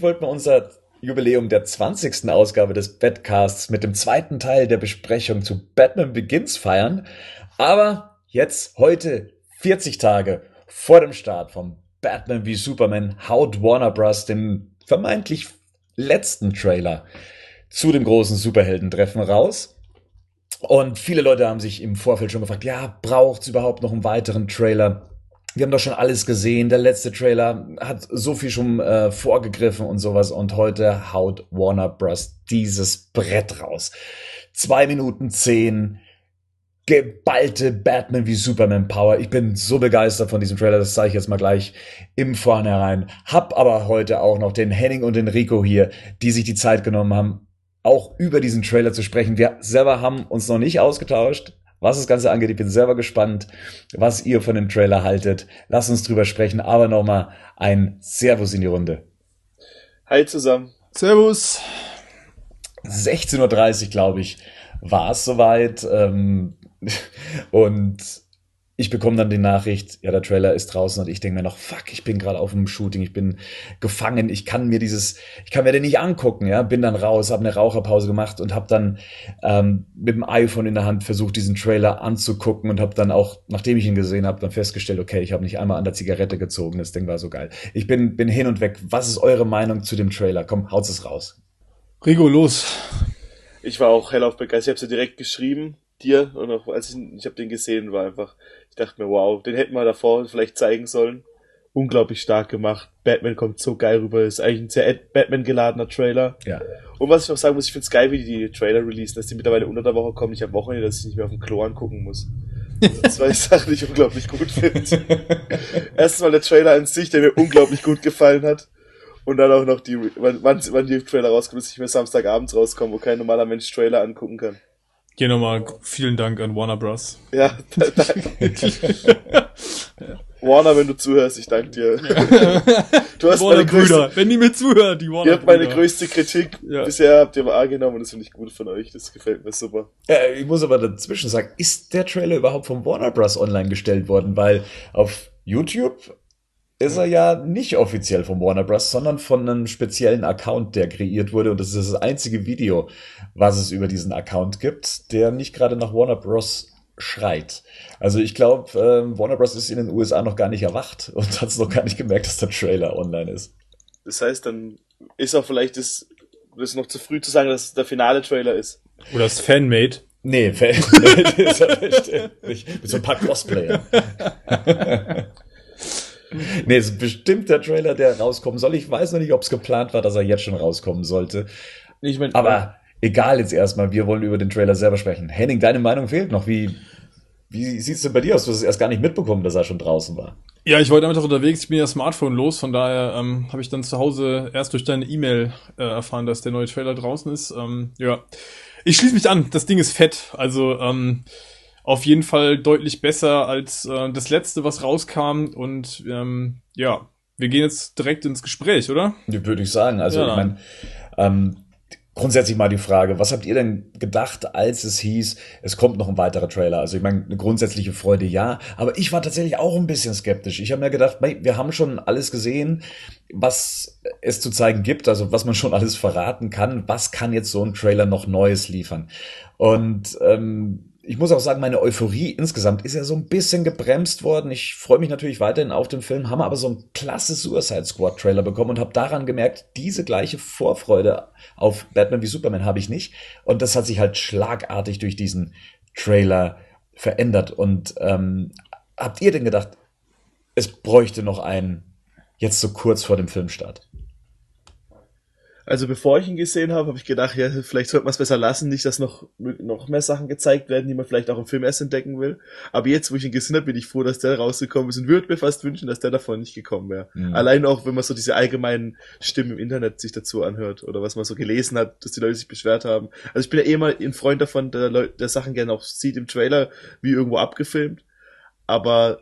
Eigentlich wollten wir unser Jubiläum der 20. Ausgabe des Badcasts mit dem zweiten Teil der Besprechung zu Batman Begins feiern. Aber jetzt, heute, 40 Tage vor dem Start von Batman wie Superman, haut Warner Bros. den vermeintlich letzten Trailer zu dem großen Superheldentreffen raus. Und viele Leute haben sich im Vorfeld schon gefragt, ja, braucht es überhaupt noch einen weiteren Trailer? Wir haben doch schon alles gesehen. Der letzte Trailer hat so viel schon äh, vorgegriffen und sowas. Und heute haut Warner Bros. dieses Brett raus. Zwei Minuten zehn. Geballte Batman wie Superman Power. Ich bin so begeistert von diesem Trailer, das zeige ich jetzt mal gleich im Vornherein. Hab aber heute auch noch den Henning und den Rico hier, die sich die Zeit genommen haben, auch über diesen Trailer zu sprechen. Wir selber haben uns noch nicht ausgetauscht, was das Ganze angeht. Ich bin selber gespannt, was ihr von dem Trailer haltet. Lasst uns drüber sprechen, aber nochmal ein Servus in die Runde. Hi zusammen. Servus. 16.30 Uhr, glaube ich, war es soweit. Ähm, und ich bekomme dann die Nachricht, ja, der Trailer ist draußen und ich denke mir noch, fuck, ich bin gerade auf dem Shooting, ich bin gefangen, ich kann mir dieses, ich kann mir den nicht angucken, ja, bin dann raus, habe eine Raucherpause gemacht und habe dann ähm, mit dem iPhone in der Hand versucht, diesen Trailer anzugucken und habe dann auch, nachdem ich ihn gesehen habe, dann festgestellt, okay, ich habe nicht einmal an der Zigarette gezogen, das Ding war so geil. Ich bin, bin hin und weg. Was ist eure Meinung zu dem Trailer? Komm, haut es raus. Rigo, los. Ich war auch hellauf begeistert, ich habe sie direkt geschrieben, dir, und auch als ich, ich habe den gesehen, war einfach ich dachte mir, wow, den hätten wir davor vielleicht zeigen sollen. Unglaublich stark gemacht. Batman kommt so geil rüber. Ist eigentlich ein sehr Batman geladener Trailer. Ja. Und was ich noch sagen muss, ich finde es geil, wie die Trailer releasen, dass die mittlerweile unter der Woche kommen. Ich habe Wochenende, dass ich nicht mehr auf dem Klo angucken muss. Also zwei Sachen, die ich unglaublich gut finde. Erstens mal der Trailer an sich, der mir unglaublich gut gefallen hat. Und dann auch noch die, wann, wann die Trailer rauskommen, dass ich mir Samstagabends rauskommen, wo kein normaler Mensch Trailer angucken kann. Hier nochmal vielen Dank an Warner Bros. Ja, danke. Warner, wenn du zuhörst, ich danke dir. Du hast Warner meine größte, Brüder, wenn die mir zuhören, die Warner Ihr habt meine größte Kritik ja. bisher habt ihr mal angenommen und das finde ich gut von euch. Das gefällt mir super. Äh, ich muss aber dazwischen sagen, ist der Trailer überhaupt von Warner Bros. online gestellt worden? Weil auf YouTube ist er ja nicht offiziell von Warner Bros., sondern von einem speziellen Account, der kreiert wurde. Und das ist das einzige Video, was es über diesen Account gibt, der nicht gerade nach Warner Bros. schreit. Also ich glaube, äh, Warner Bros. ist in den USA noch gar nicht erwacht und hat es noch gar nicht gemerkt, dass der Trailer online ist. Das heißt, dann ist auch vielleicht das, das ist noch zu früh zu sagen, dass es der finale Trailer ist. Oder das Fanmade. Nee, Fanmade ist er nicht. Mit so ein paar Cosplayer. nee, es ist bestimmt der Trailer, der rauskommen soll. Ich weiß noch nicht, ob es geplant war, dass er jetzt schon rauskommen sollte. Ich mein, Aber egal jetzt erstmal, wir wollen über den Trailer selber sprechen. Henning, deine Meinung fehlt noch. Wie, wie sieht es denn bei dir aus? Du hast es erst gar nicht mitbekommen, dass er schon draußen war. Ja, ich wollte damit auch unterwegs, ich bin ja Smartphone los, von daher ähm, habe ich dann zu Hause erst durch deine E-Mail äh, erfahren, dass der neue Trailer draußen ist. Ähm, ja, ich schließe mich an, das Ding ist fett. Also ähm, auf jeden Fall deutlich besser als äh, das letzte, was rauskam. Und ähm, ja, wir gehen jetzt direkt ins Gespräch, oder? Würde ich sagen. Also ja. ich meine, ähm, grundsätzlich mal die Frage, was habt ihr denn gedacht, als es hieß, es kommt noch ein weiterer Trailer? Also ich meine, eine grundsätzliche Freude ja, aber ich war tatsächlich auch ein bisschen skeptisch. Ich habe mir gedacht, wir haben schon alles gesehen, was es zu zeigen gibt, also was man schon alles verraten kann. Was kann jetzt so ein Trailer noch Neues liefern? Und ähm, ich muss auch sagen, meine Euphorie insgesamt ist ja so ein bisschen gebremst worden. Ich freue mich natürlich weiterhin auf den Film, haben aber so einen klasse Suicide Squad Trailer bekommen und habe daran gemerkt, diese gleiche Vorfreude auf Batman wie Superman habe ich nicht. Und das hat sich halt schlagartig durch diesen Trailer verändert. Und ähm, habt ihr denn gedacht, es bräuchte noch einen jetzt so kurz vor dem Filmstart? Also bevor ich ihn gesehen habe, habe ich gedacht, ja, vielleicht sollte man es besser lassen, nicht, dass noch, noch mehr Sachen gezeigt werden, die man vielleicht auch im Film erst entdecken will. Aber jetzt, wo ich ihn gesehen habe, bin ich froh, dass der rausgekommen ist und würde mir fast wünschen, dass der davon nicht gekommen wäre. Mhm. Allein auch, wenn man so diese allgemeinen Stimmen im Internet sich dazu anhört oder was man so gelesen hat, dass die Leute sich beschwert haben. Also ich bin ja eh mal ein Freund davon, der, Leute, der Sachen gerne auch sieht im Trailer, wie irgendwo abgefilmt. Aber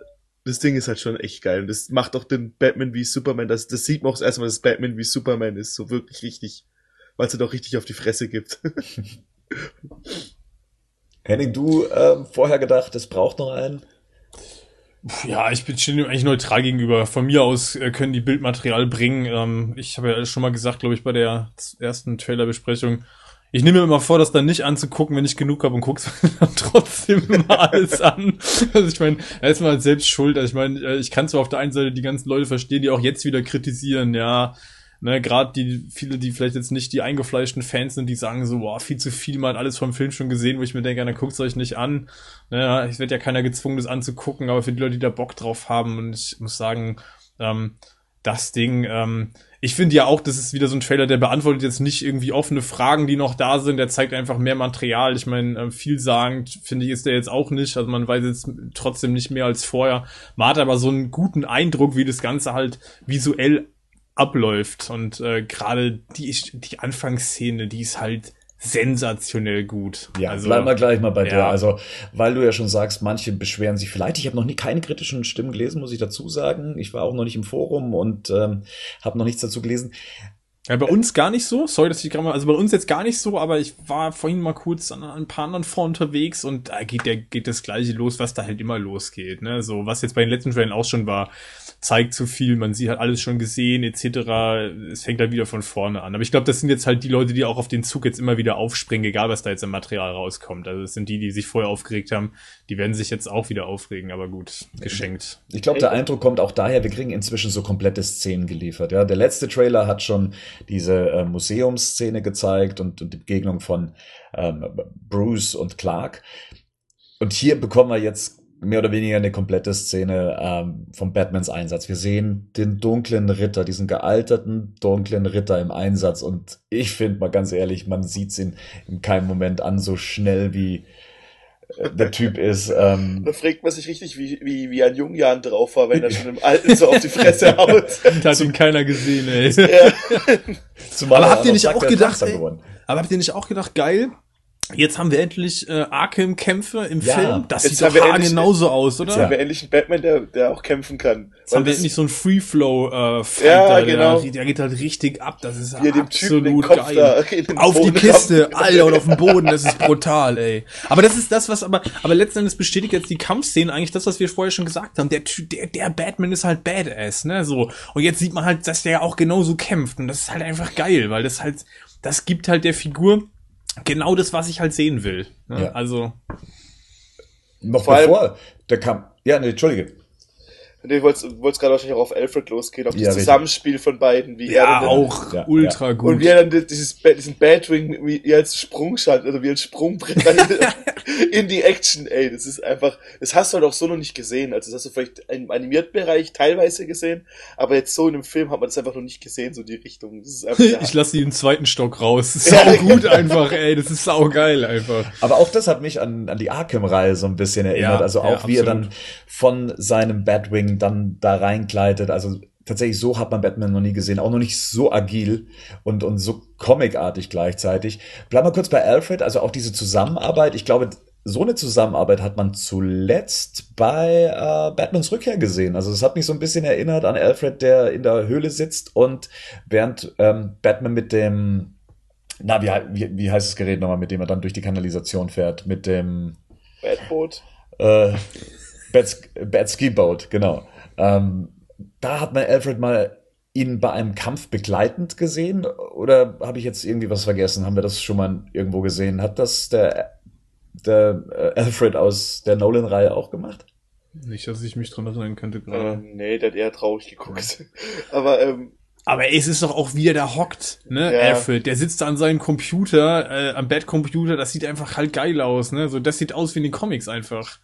das Ding ist halt schon echt geil. Und das macht auch den Batman wie Superman, das, das sieht man auch erstmal, dass Batman wie Superman ist, so wirklich richtig, weil es halt auch richtig auf die Fresse gibt. Henning, du äh, vorher gedacht, es braucht noch einen? Ja, ich bin schon eigentlich neutral gegenüber. Von mir aus äh, können die Bildmaterial bringen. Ähm, ich habe ja schon mal gesagt, glaube ich, bei der ersten Trailerbesprechung, ich nehme mir immer vor, das dann nicht anzugucken, wenn ich genug habe und guck's dann trotzdem immer alles an. Also ich meine, er ist mal selbst schuld. Also ich meine, äh, ich kann zwar auf der einen Seite die ganzen Leute verstehen, die auch jetzt wieder kritisieren, ja, ne, gerade die, viele, die vielleicht jetzt nicht die eingefleischten Fans sind, die sagen so, boah, viel zu viel, man hat alles vom Film schon gesehen, wo ich mir denke, dann guckt's euch nicht an. Naja, ne, es wird ja keiner gezwungen, das anzugucken, aber für die Leute, die da Bock drauf haben, und ich muss sagen, ähm, das Ding, ähm, ich finde ja auch, das ist wieder so ein Trailer, der beantwortet jetzt nicht irgendwie offene Fragen, die noch da sind. Der zeigt einfach mehr Material. Ich meine, äh, vielsagend finde ich ist der jetzt auch nicht. Also man weiß jetzt trotzdem nicht mehr als vorher. Man hat aber so einen guten Eindruck, wie das Ganze halt visuell abläuft. Und äh, gerade die, die Anfangsszene, die ist halt sensationell gut. Ja, also, bleib mal gleich mal bei ja. dir. Also, weil du ja schon sagst, manche beschweren sich vielleicht. Ich habe noch nie keine kritischen Stimmen gelesen, muss ich dazu sagen. Ich war auch noch nicht im Forum und ähm, habe noch nichts dazu gelesen. Ja, bei uns gar nicht so. Sorry, dass ich gerade mal, also bei uns jetzt gar nicht so, aber ich war vorhin mal kurz an, an ein paar anderen vor unterwegs und da geht der, geht das gleiche los, was da halt immer losgeht, ne? So, was jetzt bei den letzten Trailern auch schon war zeigt zu viel, man sieht halt alles schon gesehen, etc. Es fängt halt wieder von vorne an. Aber ich glaube, das sind jetzt halt die Leute, die auch auf den Zug jetzt immer wieder aufspringen, egal was da jetzt im Material rauskommt. Also es sind die, die sich vorher aufgeregt haben, die werden sich jetzt auch wieder aufregen, aber gut, geschenkt. Ich glaube, der Eindruck kommt auch daher, wir kriegen inzwischen so komplette Szenen geliefert. Ja, der letzte Trailer hat schon diese äh, Museumsszene gezeigt und, und die Begegnung von ähm, Bruce und Clark. Und hier bekommen wir jetzt mehr oder weniger eine komplette Szene ähm, vom Batmans Einsatz. Wir sehen den dunklen Ritter, diesen gealterten dunklen Ritter im Einsatz und ich finde mal ganz ehrlich, man sieht's ihn in keinem Moment an, so schnell wie äh, der Typ ist. Ähm, da fragt man sich richtig, wie, wie, wie ein Jungjahren drauf war, wenn er schon im Alten so auf die Fresse haut. da hat ihn keiner gesehen, ey. Ja. Zumal aber habt ihr nicht auch gedacht, ey, aber habt ihr nicht auch gedacht, geil, Jetzt haben wir endlich äh, Arkham-Kämpfe im ja, Film. Das sieht doch genauso aus, oder? Jetzt haben wir endlich einen Batman, der, der auch kämpfen kann. Jetzt haben wir endlich so einen Free-Flow-Fighter, äh, ja, genau. der, der geht halt richtig ab. Das ist ja, absolut geil. Auf die Kiste, Alter, und auf dem Boden, das ist brutal, ey. Aber das ist das, was aber, aber letzten Endes bestätigt jetzt die Kampfszenen eigentlich das, was wir vorher schon gesagt haben. Der, der, der Batman ist halt Badass, ne, so. Und jetzt sieht man halt, dass der auch genauso kämpft. Und das ist halt einfach geil, weil das halt, das gibt halt der Figur genau das, was ich halt sehen will. Ne? Ja. Also. Noch Vor bevor der kam. Ja, ne, Entschuldige. Du wolltest, wolltest gerade wahrscheinlich auch auf Alfred losgehen, auf ja, das Zusammenspiel von beiden, wie ja, er dann, auch ja, ultra gut. Und wie er dann dieses, diesen Batwing wie als Sprungschalt, also wie als Sprungbrett in die Action, ey, das ist einfach, das hast du halt auch so noch nicht gesehen. Also das hast du vielleicht im animierten Bereich teilweise gesehen, aber jetzt so in einem Film hat man das einfach noch nicht gesehen, so die Richtung. Das ist einfach, ich lasse die im zweiten Stock raus. Sau gut einfach, ey, das ist sau geil einfach. Aber auch das hat mich an, an die Arkham-Reihe so ein bisschen erinnert. also auch wie er dann von seinem Batwing dann da reinkleidet. Also tatsächlich so hat man Batman noch nie gesehen, auch noch nicht so agil und, und so comicartig gleichzeitig. Bleib mal kurz bei Alfred, also auch diese Zusammenarbeit. Ich glaube, so eine Zusammenarbeit hat man zuletzt bei äh, Batmans Rückkehr gesehen. Also es hat mich so ein bisschen erinnert an Alfred, der in der Höhle sitzt und während ähm, Batman mit dem, na, wie, wie, wie heißt das Gerät nochmal, mit dem er dann durch die Kanalisation fährt? Mit dem Batboot. Äh, Bad, Ski Boat, genau. Ähm, da hat man Alfred mal ihn bei einem Kampf begleitend gesehen oder habe ich jetzt irgendwie was vergessen? Haben wir das schon mal irgendwo gesehen? Hat das der, der äh, Alfred aus der Nolan-Reihe auch gemacht? Nicht, dass ich mich dran erinnern könnte gerade. Äh, nee, der hat eher traurig geguckt. Aber ähm, aber es ist doch auch, wie er da hockt, ne, ja. Alfred. Der sitzt da an seinem Computer, äh, am Bett-Computer, das sieht einfach halt geil aus, ne? So, das sieht aus wie in den Comics einfach.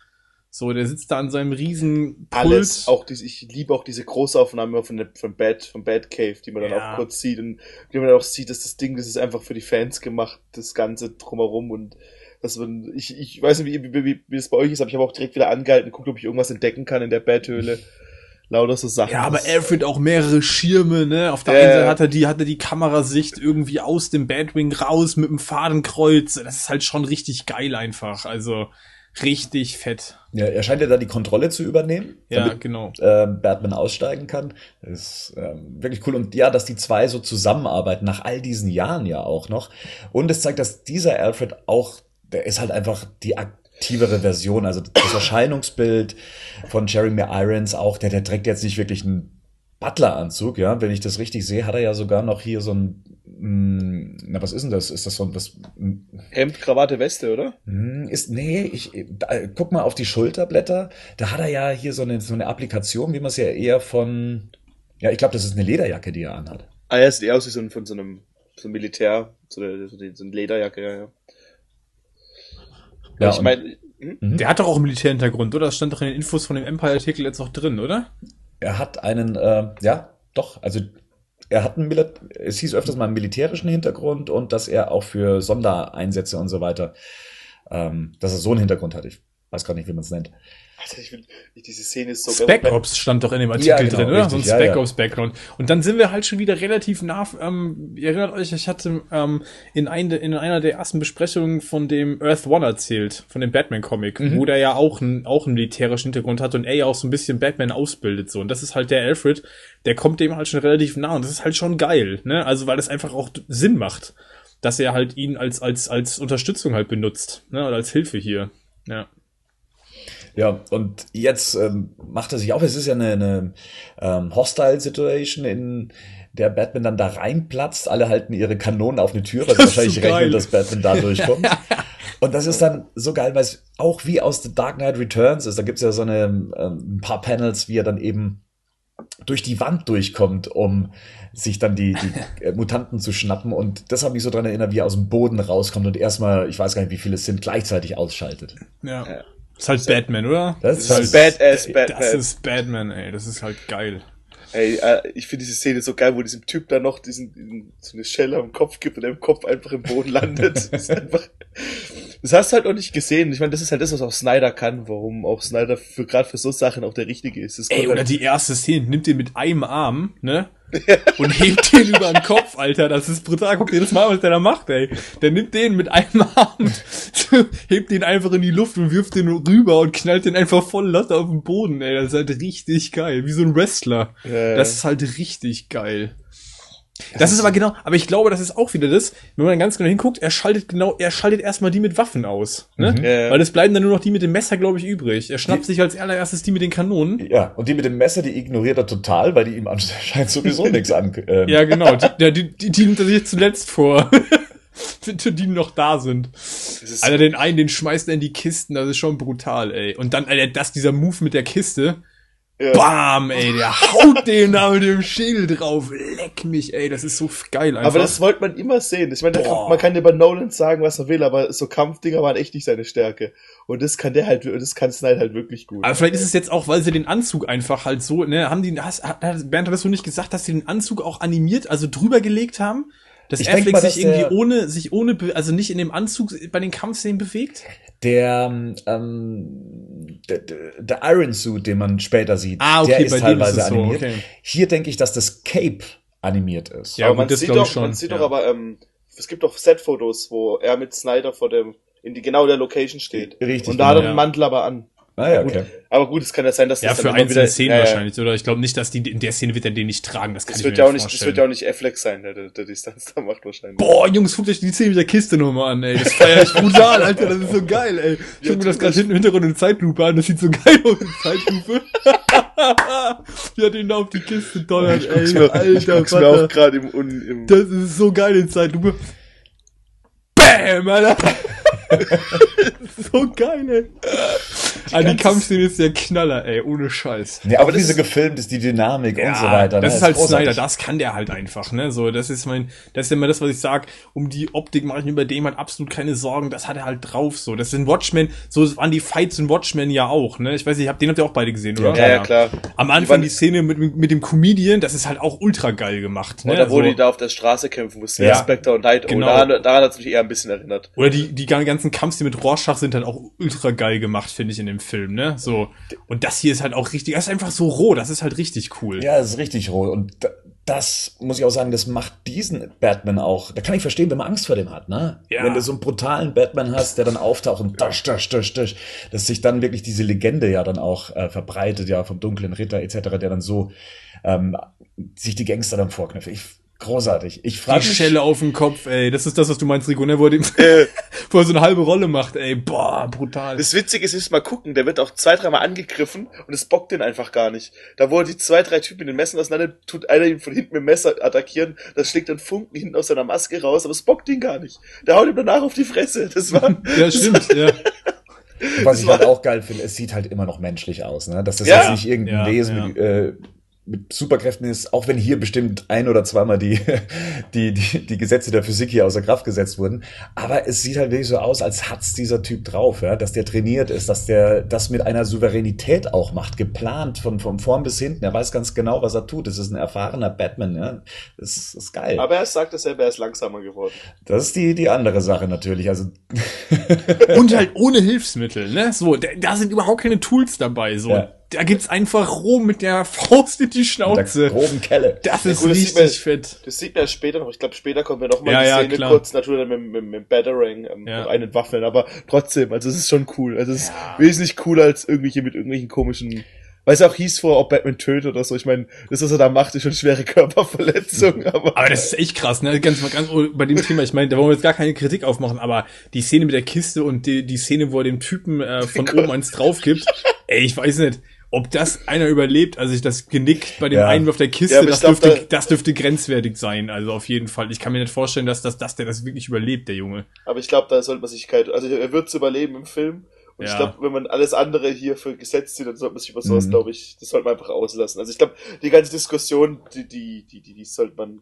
So, der sitzt da an seinem riesen Pult. Alles, auch diese, ich liebe auch diese Großaufnahme von der, von Bad, von Bad Cave, die man dann ja. auch kurz sieht und die man dann auch sieht, dass das Ding, das ist einfach für die Fans gemacht, das Ganze drumherum und dass man, ich, ich weiß nicht, wie, wie, wie, wie es bei euch ist, aber ich habe auch direkt wieder angehalten, guckt, ob ich irgendwas entdecken kann in der Bad-Höhle. Lauter so Sachen. Ja, aber Alfred auch mehrere Schirme, ne? Auf der äh, einen Seite hat er die, hat er die Kamerasicht irgendwie aus dem Batwing raus mit dem Fadenkreuz. Das ist halt schon richtig geil einfach. Also, richtig fett. Ja, er scheint ja da die Kontrolle zu übernehmen. Ja, damit, genau. Äh, Batman aussteigen kann. Das ist ähm, wirklich cool. Und ja, dass die zwei so zusammenarbeiten, nach all diesen Jahren ja auch noch. Und es zeigt, dass dieser Alfred auch, der ist halt einfach die attraktivere Version. Also das Erscheinungsbild von Jeremy Irons auch, der, der trägt jetzt nicht wirklich einen Butler-Anzug, ja. Wenn ich das richtig sehe, hat er ja sogar noch hier so ein, mh, na, was ist denn das? Ist das so ein, was, Hemd, Krawatte, Weste, oder? mh, ist, nee, ich, da, guck mal auf die Schulterblätter. Da hat er ja hier so eine, so eine Applikation, wie man es ja eher von, ja, ich glaube, das ist eine Lederjacke, die er anhat. Ah, ja, sieht eher aus wie so ein, von so einem, so einem Militär, so eine, so eine, Lederjacke, ja, ja. Ja, ich meine, hm? Der hat doch auch einen Militärhintergrund, oder? Das stand doch in den Infos von dem Empire-Artikel jetzt noch drin, oder? Er hat einen, äh, ja, doch, also er hat einen, Mil es hieß öfters mal einen militärischen Hintergrund und dass er auch für Sondereinsätze und so weiter, ähm, dass er so einen Hintergrund hat. Ich weiß gar nicht, wie man es nennt. Alter, ich will, diese Szene ist so Spec Ops stand doch in dem Artikel Ja, genau, drin, oder? so ein richtig, Spec ja. Ops Background. Und dann sind wir halt schon wieder relativ nah, ähm, ihr erinnert euch, ich hatte ähm, in, ein, in einer der ersten Besprechungen von dem Earth One erzählt, von dem Batman-Comic, Mhm. wo der ja auch, ein, auch einen militärischen Hintergrund hat und er ja auch so ein bisschen Batman ausbildet, so. Und das ist halt der Alfred, der kommt dem halt schon relativ nah und das ist halt schon geil, ne? Also, weil das einfach auch Sinn macht, dass er halt ihn als, als, als Unterstützung halt benutzt, ne? Oder als Hilfe hier. Ja. Ja, und jetzt ähm, macht er sich auf, es ist ja eine, eine ähm, Hostile-Situation, in der Batman dann da reinplatzt. Alle halten ihre Kanonen auf eine Tür, weil sie wahrscheinlich so rechnen, dass Batman da durchkommt. Und das ist dann so geil, weil es auch wie aus The Dark Knight Returns ist. Da gibt's ja so eine, ähm, ein paar Panels, wie er dann eben durch die Wand durchkommt, um sich dann die, die äh, Mutanten zu schnappen. Und das hat mich so dran erinnert, wie er aus dem Boden rauskommt und erstmal, ich weiß gar nicht, wie viele es sind, gleichzeitig ausschaltet. Ja. Ja. Ist halt Batman, oder? Das Das ist Badass Batman. Das ist Batman, ey. Das ist halt geil. Ey, äh, ich finde diese Szene so geil, wo diesem Typ dann noch diesen, diesen so eine Schelle am Kopf gibt und er im Kopf einfach im Boden landet. Das ist einfach, das hast du halt auch nicht gesehen. Ich meine, das ist halt das, was auch Snyder kann, warum auch Snyder für gerade für so Sachen auch der Richtige ist. Das Ey, oder halt- die erste Szene, nimmt den mit einem Arm, ne? Und hebt den über den Kopf, Alter. Das ist brutal. Guck dir das mal was der da macht, ey. Der nimmt den mit einem Arm, hebt den einfach in die Luft und wirft den rüber und knallt den einfach voll Latte auf den Boden, ey. Das ist halt richtig geil. Wie so ein Wrestler. Ja. Das ist halt richtig geil. Das ist aber genau, aber ich glaube, das ist auch wieder das, wenn man ganz genau hinguckt, er schaltet genau, er schaltet erstmal die mit Waffen aus, ne? Mhm. Weil es bleiben dann nur noch die mit dem Messer, glaube ich, übrig. Er schnappt sich als allererstes die mit den Kanonen. Ja, und die mit dem Messer, die ignoriert er total, weil die ihm anscheinend sowieso nichts an. Ähm, Ja, genau. Die, der- die, die, die nimmt er sich zuletzt vor. Für die noch da sind. Alter, den einen, den schmeißt er in die Kisten, das ist schon brutal, ey. Und dann, Alter, das, dieser Move mit der Kiste. Ja. Bam, ey, der haut den da mit dem Schädel drauf. Leck mich, ey, das ist so geil einfach. Aber das wollte man immer sehen. Ich meine, kann, man kann über Nolan sagen, was er will, aber so Kampfdinger waren echt nicht seine Stärke. Und das kann der halt, das kann Snyder halt wirklich gut. Aber vielleicht ist es jetzt auch, weil sie den Anzug einfach halt so, ne, haben die, hast, Bernd, hattest du nicht gesagt, dass sie den Anzug auch animiert, also drüber gelegt haben? Dass Ich Affleck mal, sich dass irgendwie der- ohne, sich ohne, also nicht in dem Anzug bei den Kampfszenen bewegt? Der, ähm, der, der Iron Suit, den man später sieht, Ah, okay, der bei ist teilweise ist so, animiert. okay. Hier denke ich, dass das Cape animiert ist. Ja, aber man das sieht doch, schon, man sieht ja. doch aber, ähm, es gibt doch Set-Fotos, wo er mit Snyder vor dem, in die genau der Location steht. Richtig, Und da hat er den ja. Mantel aber an. Ah ja, okay. Aber gut, es kann ja sein, dass Ja, das für einzelne wieder, Szenen ja, ja. wahrscheinlich, oder? Ich glaube nicht, dass die, in der Szene wird er den nicht tragen, das kann Das ich wird mir ja auch nicht das wird ja auch nicht Affleck sein, der, der, der Distanz da macht wahrscheinlich. Boah, Jungs, guckt euch die Szene mit der Kiste nochmal an, ey. Das feier ich brutal, Alter. Das ist so geil, ey. Ich guck mir das gerade hinten im Hintergrund in Zeitlupe an. Das sieht so geil aus in Zeitlupe. Hat ihn da auf die Kiste donnert, Ich ey. mir, ich Alter, guck's mir auch gerade im, im Das ist so geil in Zeitlupe. Bam, Alter. so geil, ey. Die, ah, die ganze- Kampfszene ist der Knaller, ey. Ohne Scheiß. Ja, Aber auch das diese ist- gefilmt ist, die Dynamik und so weiter. Das ne? ist halt großartig. Snyder, das kann der halt einfach, ne? So, das ist mein, das ist immer das, was ich sag. Um die Optik mache ich mir bei dem halt absolut keine Sorgen. Das hat er halt drauf, so. Das sind Watchmen, so waren die Fights in Watchmen ja auch, ne? Ich weiß nicht, habt den habt ihr auch beide gesehen, oder? ja, ja, klar. Am Die Anfang waren- die Szene mit, mit dem Comedian, das ist halt auch ultra geil gemacht, ne? Oder wo so. die da auf der Straße kämpfen, wo Ja. Spectre und Night, Genau. oh, daran, daran hat es mich eher ein bisschen erinnert. Oder die, die ganzen Kampfszenen mit Rorschach sind halt auch ultra geil gemacht, finde ich, in dem Film, ne? So. Und das hier ist halt auch richtig, das ist einfach so roh, das ist halt richtig cool. Ja, das ist richtig roh. Und da- das muss ich auch sagen, das macht diesen Batman auch. Da kann ich verstehen, wenn man Angst vor dem hat, ne? Ja. Wenn du so einen brutalen Batman hast, der dann auftaucht und dasch, dasch, dasch, dasch, dass sich dann wirklich diese Legende ja dann auch äh, verbreitet, ja, vom dunklen Ritter etc., der dann so ähm, sich die Gangster dann vorknüpft. Ich großartig. Ich Die frage mich, Schelle auf den Kopf, ey. Das ist das, was du meinst, Rico, ne? Wo er, dem, Äh, wo er so eine halbe Rolle macht, ey. Boah, brutal. das Witzige ist, ist mal gucken, der wird auch zwei, dreimal angegriffen und es bockt den einfach gar nicht. Da wo er die zwei, drei Typen in den Messen auseinander, tut einer ihn von hinten mit dem Messer attackieren, das schlägt dann Funken hinten aus seiner Maske raus, aber es bockt ihn gar nicht. Der haut ihm danach auf die Fresse. Das war, Ja, stimmt, ja. was ich halt auch geil finde, es sieht halt immer noch menschlich aus, ne? Dass das Ja. jetzt nicht irgendein Ja, Wesen ja. Äh, mit Superkräften ist, auch wenn hier bestimmt ein oder zweimal die, die, die, die Gesetze der Physik hier außer Kraft gesetzt wurden. Aber es sieht halt wirklich so aus, als hat's dieser Typ drauf, ja? dass der trainiert ist, dass der das mit einer Souveränität auch macht, geplant von, von vorn bis hinten. Er weiß ganz genau, was er tut. Das ist ein erfahrener Batman, ja. Das ist, das ist geil. aber er sagt selber, er ist langsamer geworden. das ist die, die andere Sache natürlich. Also, Und halt ohne Hilfsmittel, ne? So, da, da sind überhaupt keine Tools dabei, so. Ja. Da gibt's einfach roh mit der Faust in die mit der Schnauze. groben Kelle. Das ist gut, das sieht man- richtig fett. Das sieht man ja später noch. Ich glaube, später kommen wir noch mal Ja, die ja, Szene klar. kurz, natürlich mit, mit, mit Batarang ähm, Ja. und einen Waffeln, aber trotzdem, also es ist schon cool. Also es ist wesentlich cooler als irgendwelche mit irgendwelchen komischen, weil es auch hieß vor, ob Batman tötet oder so. Ich meine, das, was er da macht, ist schon schwere Körperverletzung, aber, Aber das ist echt krass, ne? Ganz, ganz bei dem Thema, ich meine, da wollen wir jetzt gar keine Kritik aufmachen, aber die Szene mit der Kiste und die, die Szene, wo er dem Typen äh, von oben eins drauf gibt, ey, ich weiß nicht, ob das einer überlebt, also ich das Genick bei dem Ja. Einwurf der Kiste, Ja, das, glaub, dürfte, da- das dürfte grenzwertig sein, also auf jeden Fall. Ich kann mir nicht vorstellen, dass, das, dass der das wirklich überlebt, der Junge. aber ich glaube, da sollte man sich kein, also er wird überleben im Film. Und ich Ja. glaube, wenn man alles andere hier für gesetzt sieht, dann sollte man sich über sowas, Mhm. glaube ich, das sollte man einfach auslassen. Also ich glaube, die ganze Diskussion, die, die, die, die, die sollte man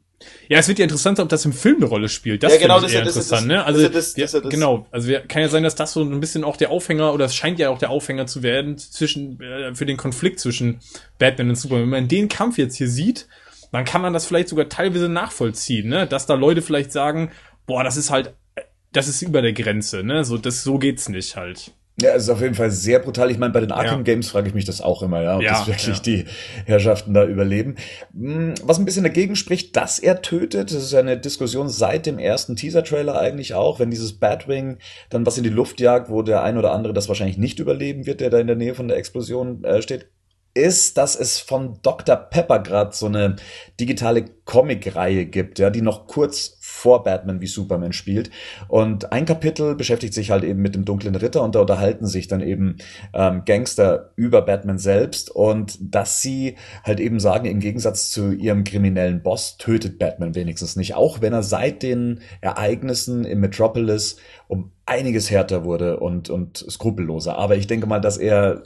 Ja, es wird ja interessant, ob das im Film eine Rolle spielt. Das Ja, genau, ich das ist ja- interessant, das- ne? Also, das das- das genau. Also, kann ja sein, dass das so ein bisschen auch der Aufhänger, oder es scheint ja auch der Aufhänger zu werden zwischen, äh, für den Konflikt zwischen Batman und Superman. Wenn man den Kampf jetzt hier sieht, dann kann man das vielleicht sogar teilweise nachvollziehen, ne? Dass da Leute vielleicht sagen, boah, das ist halt, äh, das ist über der Grenze, ne? So, das, so geht's nicht halt. Ja, es ist auf jeden Fall sehr brutal. Ich meine, bei den Arkham Ja. Games frage ich mich das auch immer, ja, ob Ja, das wirklich ja. die Herrschaften da überleben. Hm, Was ein bisschen dagegen spricht, dass er tötet, das ist ja eine Diskussion seit dem ersten Teaser-Trailer eigentlich auch, wenn dieses Batwing dann was in die Luft jagt, wo der ein oder andere das wahrscheinlich nicht überleben wird, der da in der Nähe von der Explosion äh, steht, ist, dass es von Dr. Pepper gerade so eine digitale Comic-Reihe gibt, ja, die noch kurz vor Batman wie Superman spielt. Und ein Kapitel beschäftigt sich halt eben mit dem dunklen Ritter und da unterhalten sich dann eben ähm, Gangster über Batman selbst und dass sie halt eben sagen, im Gegensatz zu ihrem kriminellen Boss tötet Batman wenigstens nicht, auch wenn er seit den Ereignissen im Metropolis um einiges härter wurde und, und skrupelloser. Aber ich denke mal, dass er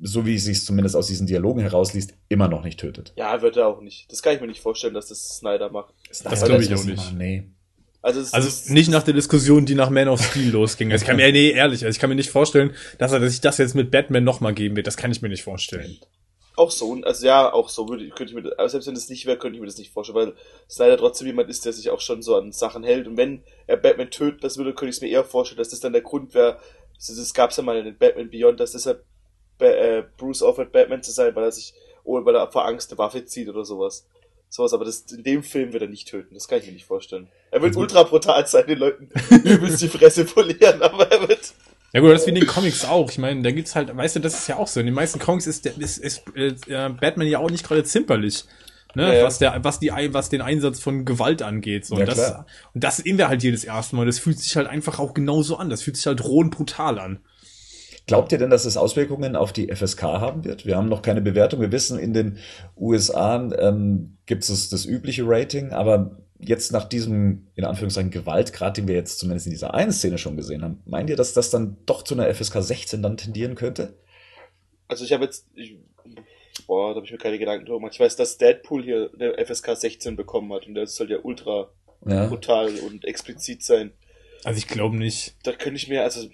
so wie es sich zumindest aus diesen Dialogen herausliest, immer noch nicht tötet. Ja, wird er auch nicht. Das kann ich mir nicht vorstellen, dass das Snyder macht. Das soll glaub er ich auch nicht machen, Nee. Also, es Also ist, nicht nach der Diskussion, die nach Man of Steel losging. Also ich kann mir, nee, ehrlich, also ich kann mir nicht vorstellen, dass er dass sich das jetzt mit Batman nochmal geben wird. Das kann ich mir nicht vorstellen. auch so, also ja, auch so würde ich, könnte ich mir, aber selbst wenn es nicht wäre, könnte ich mir das nicht vorstellen, weil Snyder trotzdem jemand ist, der sich auch schon so an Sachen hält. Und wenn er Batman töten das würde, könnte ich es mir eher vorstellen, dass das dann der Grund wäre. Das, das gab es ja mal in den Batman Beyond, dass deshalb Ba- äh, Bruce aufhört, Batman zu sein, weil er sich, oh, weil er vor Angst eine Waffe zieht oder sowas. Sowas, aber das, in dem Film wird er nicht töten, das kann ich mir nicht vorstellen. Er wird ultra brutal sein, den Leuten übelst die Fresse polieren, aber er wird. Ja gut, das ist wie in den Comics auch. Ich meine, da gibt's halt, weißt du, das ist ja auch so. In den meisten Comics ist, der, ist, ist äh, Batman ja auch nicht gerade zimperlich. Ne, Ja, ja. was der, was die, was den Einsatz von Gewalt angeht. So. Ja, und, das, klar. und das sehen wir halt jedes erste Mal. Das fühlt sich halt einfach auch genauso an. Das fühlt sich halt roh und brutal an. Glaubt ihr denn, dass es Auswirkungen auf die FSK haben wird? Wir haben noch keine Bewertung. Wir wissen, in den USA ähm, gibt es das übliche Rating, aber jetzt nach diesem, in Anführungszeichen, Gewaltgrad, den wir jetzt zumindest in dieser einen Szene schon gesehen haben, meint ihr, dass das dann doch zu einer FSK 16 dann tendieren könnte? Also ich habe jetzt, ich, boah, da habe ich mir keine Gedanken drüber gemacht. Ich weiß, dass Deadpool hier eine FSK 16 bekommen hat und der soll ja ultra Ja. brutal und explizit sein. Also ich glaube nicht. Da könnte ich mir, also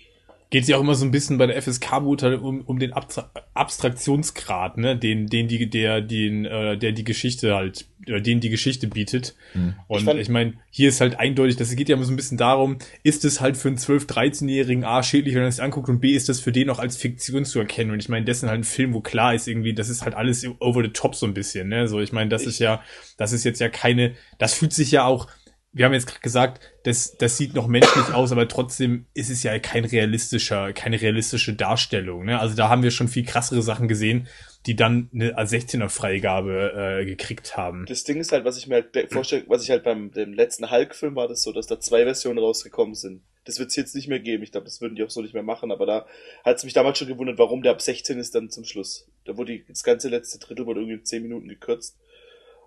Geht ja auch immer so ein bisschen bei der FSK-Beurteilung um, um den Abstra Abstraktionsgrad, ne, den, den die, der, den, äh, der die Geschichte halt, oder den die Geschichte bietet. Hm. Und Ich ich, meine, hier ist halt eindeutig, das geht ja immer so ein bisschen darum, ist es halt für einen 12-, 13-Jährigen A schädlich, wenn er es anguckt und B ist das für den auch als Fiktion zu erkennen. Und ich meine, das ist halt ein Film, wo klar ist irgendwie, das ist halt alles over the top so ein bisschen, ne? So, ich meine, das Ich- ist ja, das ist jetzt ja keine, das fühlt sich ja auch, wir haben jetzt gerade gesagt, das, das sieht noch menschlich aus, aber trotzdem ist es ja kein realistischer, keine realistische Darstellung. Ne? Also da haben wir schon viel krassere Sachen gesehen, die dann eine 16er Freigabe äh, gekriegt haben. Das Ding ist halt, was ich mir halt vorstelle, was ich halt beim dem letzten Hulk-Film war das so, dass da zwei Versionen rausgekommen sind. Das wird es jetzt nicht mehr geben. Ich glaube, das würden die auch so nicht mehr machen, aber da hat es mich damals schon gewundert, warum der ab 16 ist dann zum Schluss. Da wurde die, das ganze letzte Drittel wurde irgendwie in 10 Minuten gekürzt.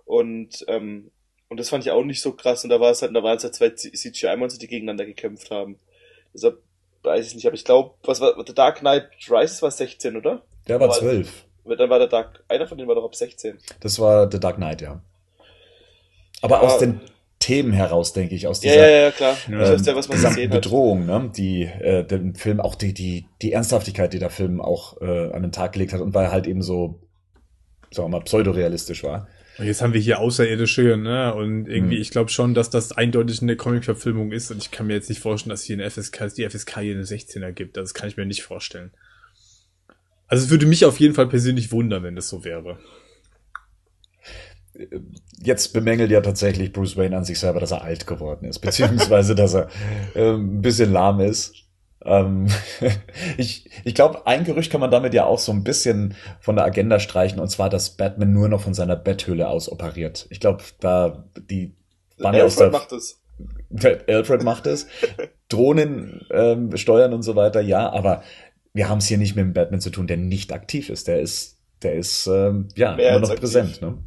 Und ähm, und das fand ich auch nicht so krass. Und da war es halt, da waren es halt zwei CGI-Monster, die gegeneinander gekämpft haben. Deshalb weiß ich nicht, aber ich glaube, was war, The Dark Knight Rises war 16, oder? Der war 12. Dann war der Dark, einer von denen war doch ab 16. Das war The Dark Knight, ja. Aber ja. aus den Themen heraus, denke ich, aus dieser ja, ja, ja, klar. Ähm, ja, was man gesehen Bedrohung, ne? die äh, den Film auch die die die Ernsthaftigkeit, die der Film auch äh, an den Tag gelegt hat und weil er halt eben so sagen wir mal pseudorealistisch war. Und jetzt haben wir hier Außerirdische, ne? Und irgendwie, mhm. ich glaube schon, dass das eindeutig eine Comic-Verfilmung ist. Und ich kann mir jetzt nicht vorstellen, dass hier eine FSK, die FSK hier eine 16er gibt. Das kann ich mir nicht vorstellen. Also es würde mich auf jeden Fall persönlich wundern, wenn das so wäre. Jetzt bemängelt ja tatsächlich Bruce Wayne an sich selber, dass er alt geworden ist, beziehungsweise dass er äh, ein bisschen lahm ist. Ähm, ich ich glaube, ein Gerücht kann man damit ja auch so ein bisschen von der Agenda streichen, und zwar, dass Batman nur noch von seiner Betthöhle aus operiert. Ich glaube, da die ja aus der, macht es. Alfred macht es. Drohnen ähm, steuern und so weiter, ja, aber wir haben es hier nicht mit einem Batman zu tun, der nicht aktiv ist. Der ist, der ist ähm, ja Mehr immer noch präsent. Ne?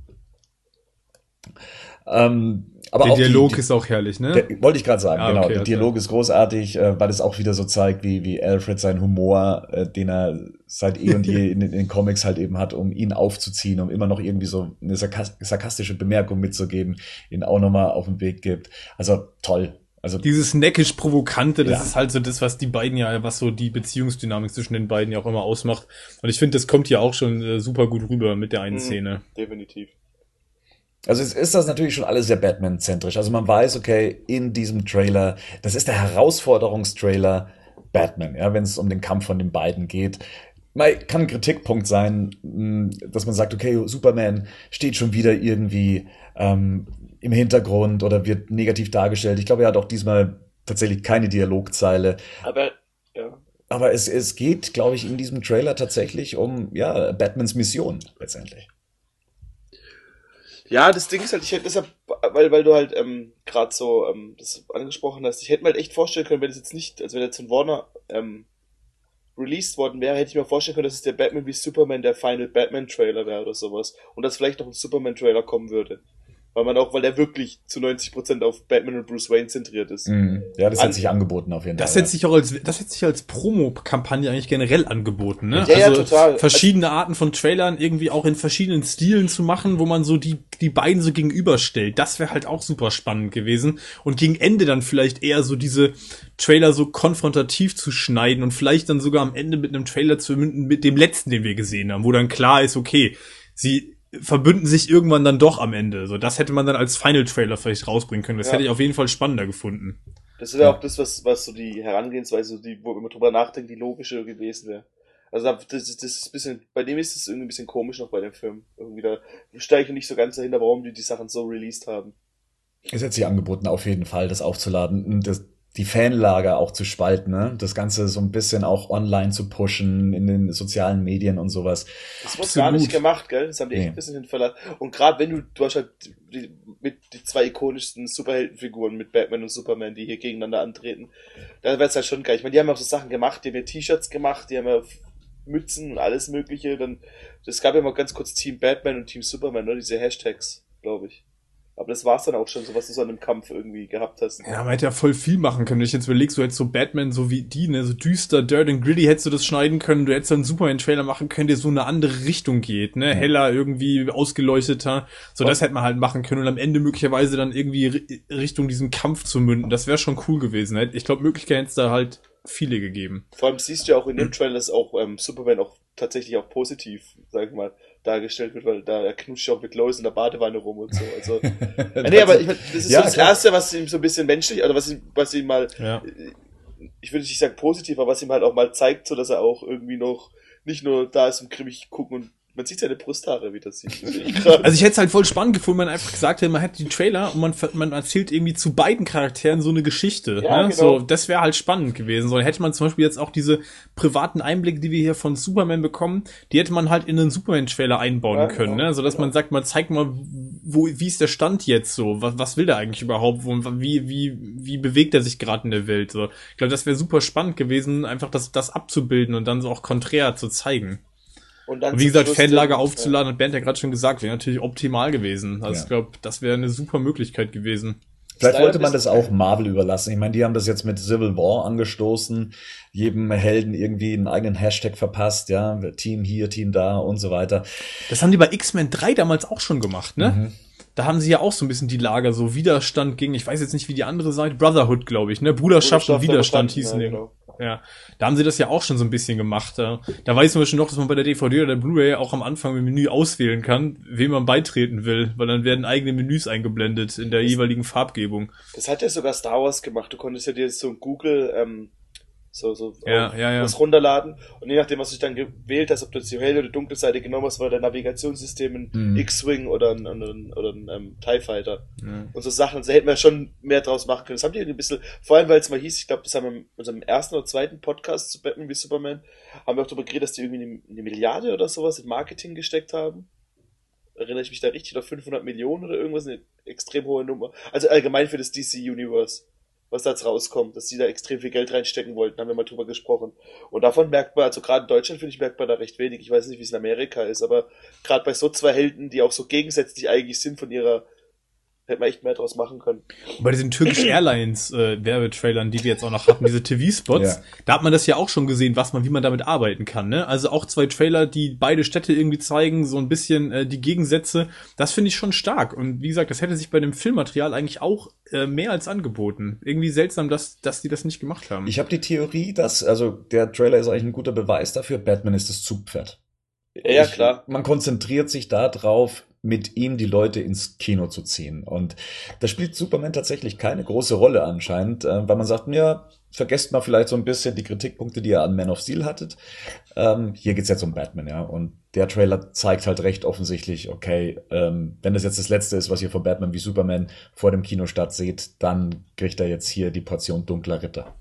Ähm, aber der Dialog die, ist auch herrlich, ne? Der, wollte ich gerade sagen, ah, genau. Okay, der okay. Dialog ist großartig, äh, weil es auch wieder so zeigt, wie, wie Alfred seinen Humor, äh, den er seit eh und je in, in, den Comics halt eben hat, um ihn aufzuziehen, um immer noch irgendwie so eine sarkastische Bemerkung mitzugeben, ihn auch nochmal auf den Weg gibt. Also toll. Also dieses neckisch provokante, das ja. ist halt so das, was die beiden ja, was so die Beziehungsdynamik zwischen den beiden ja auch immer ausmacht. Und ich finde, das kommt hier auch schon äh, super gut rüber mit der einen mhm, Szene. Definitiv. Also es ist das natürlich schon alles sehr Batman-zentrisch. Also man weiß, okay, in diesem Trailer, das ist der Herausforderungstrailer Batman, ja, wenn es um den Kampf von den beiden geht. Kann ein Kritikpunkt sein, hm, dass man sagt, okay, Superman steht schon wieder irgendwie ähm, im Hintergrund oder wird negativ dargestellt. Ich glaube, er hat auch diesmal tatsächlich keine Dialogzeile. Aber ja. Aber es, es geht, glaube ich, in diesem Trailer tatsächlich um ja Batmans Mission letztendlich. Ja, das Ding ist halt, ich hätte deshalb, weil, weil du halt ähm, gerade so ähm, das angesprochen hast, ich hätte mir halt echt vorstellen können, wenn das jetzt nicht, also wenn jetzt von Warner ähm, released worden wäre, hätte ich mir vorstellen können, dass es der Batman wie Superman der Final Batman Trailer wäre oder sowas. Und dass vielleicht noch ein Superman Trailer kommen würde. Weil man auch, weil der wirklich zu 90 Prozent auf Batman und Bruce Wayne zentriert ist. Mm, ja, das An hat sich angeboten auf jeden Fall. Das hätte sich auch als, das hätte sich als Promo-Kampagne eigentlich generell angeboten, ne? Ja, also ja, total. Verschiedene Arten von Trailern irgendwie auch in verschiedenen Stilen zu machen, wo man so die, die beiden so gegenüberstellt. Das wäre halt auch super spannend gewesen. Und gegen Ende dann vielleicht eher so diese Trailer so konfrontativ zu schneiden und vielleicht dann sogar am Ende mit einem Trailer zu münden mit dem letzten, den wir gesehen haben, wo dann klar ist, okay, sie verbünden sich irgendwann dann doch am Ende. So, das hätte man dann als Final Trailer vielleicht rausbringen können. Das ja. hätte ich auf jeden Fall spannender gefunden. Das ist ja auch das, was, was so die Herangehensweise, die, wo man drüber nachdenkt, die logische gewesen wäre. Also das, das ist ein bisschen, bei dem ist es irgendwie ein bisschen komisch noch bei dem Film. Irgendwie da steige ich nicht so ganz dahinter, warum die die Sachen so released haben. Es hat sich angeboten, auf jeden Fall, das aufzuladen. Das, die Fanlager auch zu spalten, ne? das Ganze so ein bisschen auch online zu pushen in den sozialen Medien und sowas. Das wurde gar nicht gemacht, gell? Das haben die nee. echt ein bisschen hinverlassen. Und gerade wenn du, du hast halt die, mit die zwei ikonischsten Superheldenfiguren mit Batman und Superman, die hier gegeneinander antreten, da wäre es halt schon geil. Ich meine, die haben auch so Sachen gemacht, die haben ja T-Shirts gemacht, die haben ja Mützen und alles mögliche. Dann, es gab ja mal ganz kurz Team Batman und Team Superman, ne? diese Hashtags, glaube ich. Aber das war's dann auch schon, so was du so an einem Kampf irgendwie gehabt hast. Ja, man hätte ja voll viel machen können. Wenn ich jetzt überlegst, du hättest so Batman, so wie die, ne, so düster, dirt and gritty, hättest du das schneiden können. Du hättest dann einen Superman-Trailer machen können, der so eine andere Richtung geht, ne, heller, irgendwie ausgeleuchteter. So, das hätte man halt machen können und am Ende möglicherweise dann irgendwie Richtung diesen Kampf zu münden. Das wäre schon cool gewesen. Ne? Ich glaube, Möglichkeiten hätte es da halt viele gegeben. Vor allem siehst du ja auch in dem Trailer, dass auch ähm, Superman auch tatsächlich auch positiv, sag ich mal, dargestellt wird, weil da er knutscht auch mit Lois in der Badewanne rum und so. Also, nee, aber ich, das ist ja, so das klar. Erste, was ihm so ein bisschen menschlich, oder was ihm, was ihm mal, ja. ich würde nicht sagen positiv, aber was ihm halt auch mal zeigt, so dass er auch irgendwie noch nicht nur da ist, um grimmig gucken und Man sieht seine Brusthaare, wie das sieht. also ich hätte es halt voll spannend gefunden, wenn man einfach gesagt hätte, man hat den Trailer und man, man erzählt irgendwie zu beiden Charakteren so eine Geschichte. Ja, ne? genau. So, das wäre halt spannend gewesen. So, dann hätte man zum Beispiel jetzt auch diese privaten Einblicke, die wir hier von Superman bekommen, die hätte man halt in einen Superman-Trailer einbauen ja, können, genau, ne? So dass genau. man sagt, man zeigt mal, wo, wie ist der Stand jetzt so? Was, was will der eigentlich überhaupt? Wo, wie, wie, wie bewegt er sich gerade in der Welt? So, ich glaube, das wäre super spannend gewesen, einfach das, das abzubilden und dann so auch konträr zu zeigen. Und, dann und wie gesagt, Fanlager aufzuladen, ja. hat Bernd ja gerade schon gesagt, wäre natürlich optimal gewesen. Also ja. ich glaube, das wäre eine super Möglichkeit gewesen. Vielleicht wollte man das auch Marvel überlassen. Ich meine, die haben das jetzt mit Civil War angestoßen, jedem Helden irgendwie einen eigenen Hashtag verpasst, ja, Team hier, Team da und so weiter. Das haben die bei X-Men 3 damals auch schon gemacht, ne? Mhm. Da haben sie ja auch so ein bisschen die Lager, so Widerstand gegen, ich weiß jetzt nicht, wie die andere Seite, Brotherhood, glaube ich, ne? Bruderschaft, Bruderschaft und Widerstand hießen ja, genau. Ja, da haben sie das ja auch schon so ein bisschen gemacht. Da weiß man schon noch, dass man bei der DVD oder der Blu-ray auch am Anfang im Menü auswählen kann, wem man beitreten will, weil dann werden eigene Menüs eingeblendet in der das, jeweiligen Farbgebung. Das hat ja sogar Star Wars gemacht. Du konntest ja dir so ein Google ähm, so, so ja, ja, ja. was runterladen. Und je nachdem, was du dann gewählt hast, ob du jetzt die helle oder dunkle Seite genommen hast, war dein Navigationssystem ein mhm. X-Wing oder ein, oder ein, oder ein ähm, TIE Fighter. Mhm. Und so Sachen, da hätten wir schon mehr draus machen können. Das haben die ein bisschen, vor allem weil es mal hieß, ich glaube, das haben wir in unserem ersten oder zweiten Podcast zu Batman wie Superman, haben wir auch darüber geredet, dass die irgendwie eine, eine Milliarde oder sowas in Marketing gesteckt haben erinnere ich mich da richtig, oder 500 Millionen oder irgendwas, eine extrem hohe Nummer. Also allgemein für das DC Universe was da jetzt rauskommt, dass die da extrem viel Geld reinstecken wollten, haben wir mal drüber gesprochen. Und davon merkt man, also gerade in Deutschland finde ich, merkt man da recht wenig. Ich weiß nicht, wie es in Amerika ist, aber gerade bei so zwei Helden, die auch so gegensätzlich eigentlich sind von ihrer Hätte man echt mehr draus machen können. Bei diesen Turkish Airlines äh, Werbetrailern, die wir jetzt auch noch hatten, diese TV-Spots, ja. da hat man das ja auch schon gesehen, was man, wie man damit arbeiten kann. Ne? Also auch zwei Trailer, die beide Städte irgendwie zeigen, so ein bisschen äh, die Gegensätze. Das finde ich schon stark. Und wie gesagt, das hätte sich bei dem Filmmaterial eigentlich auch äh, mehr als angeboten. Irgendwie seltsam, dass, dass die das nicht gemacht haben. Ich habe die Theorie, dass, also der Trailer ist eigentlich ein guter Beweis dafür, Batman ist das Zugpferd. Ja, ja klar. man konzentriert sich da drauf, mit ihm die Leute ins Kino zu ziehen. Und da spielt Superman tatsächlich keine große Rolle anscheinend, äh, weil man sagt, ja, vergesst mal vielleicht so ein bisschen die Kritikpunkte, die ihr an Man of Steel hattet. Ähm, hier geht's jetzt um Batman, ja. Und der Trailer zeigt halt recht offensichtlich, okay, ähm, wenn das jetzt das letzte ist, was ihr von Batman wie Superman vor dem Kinostart seht, dann kriegt er jetzt hier die Portion dunkler Ritter.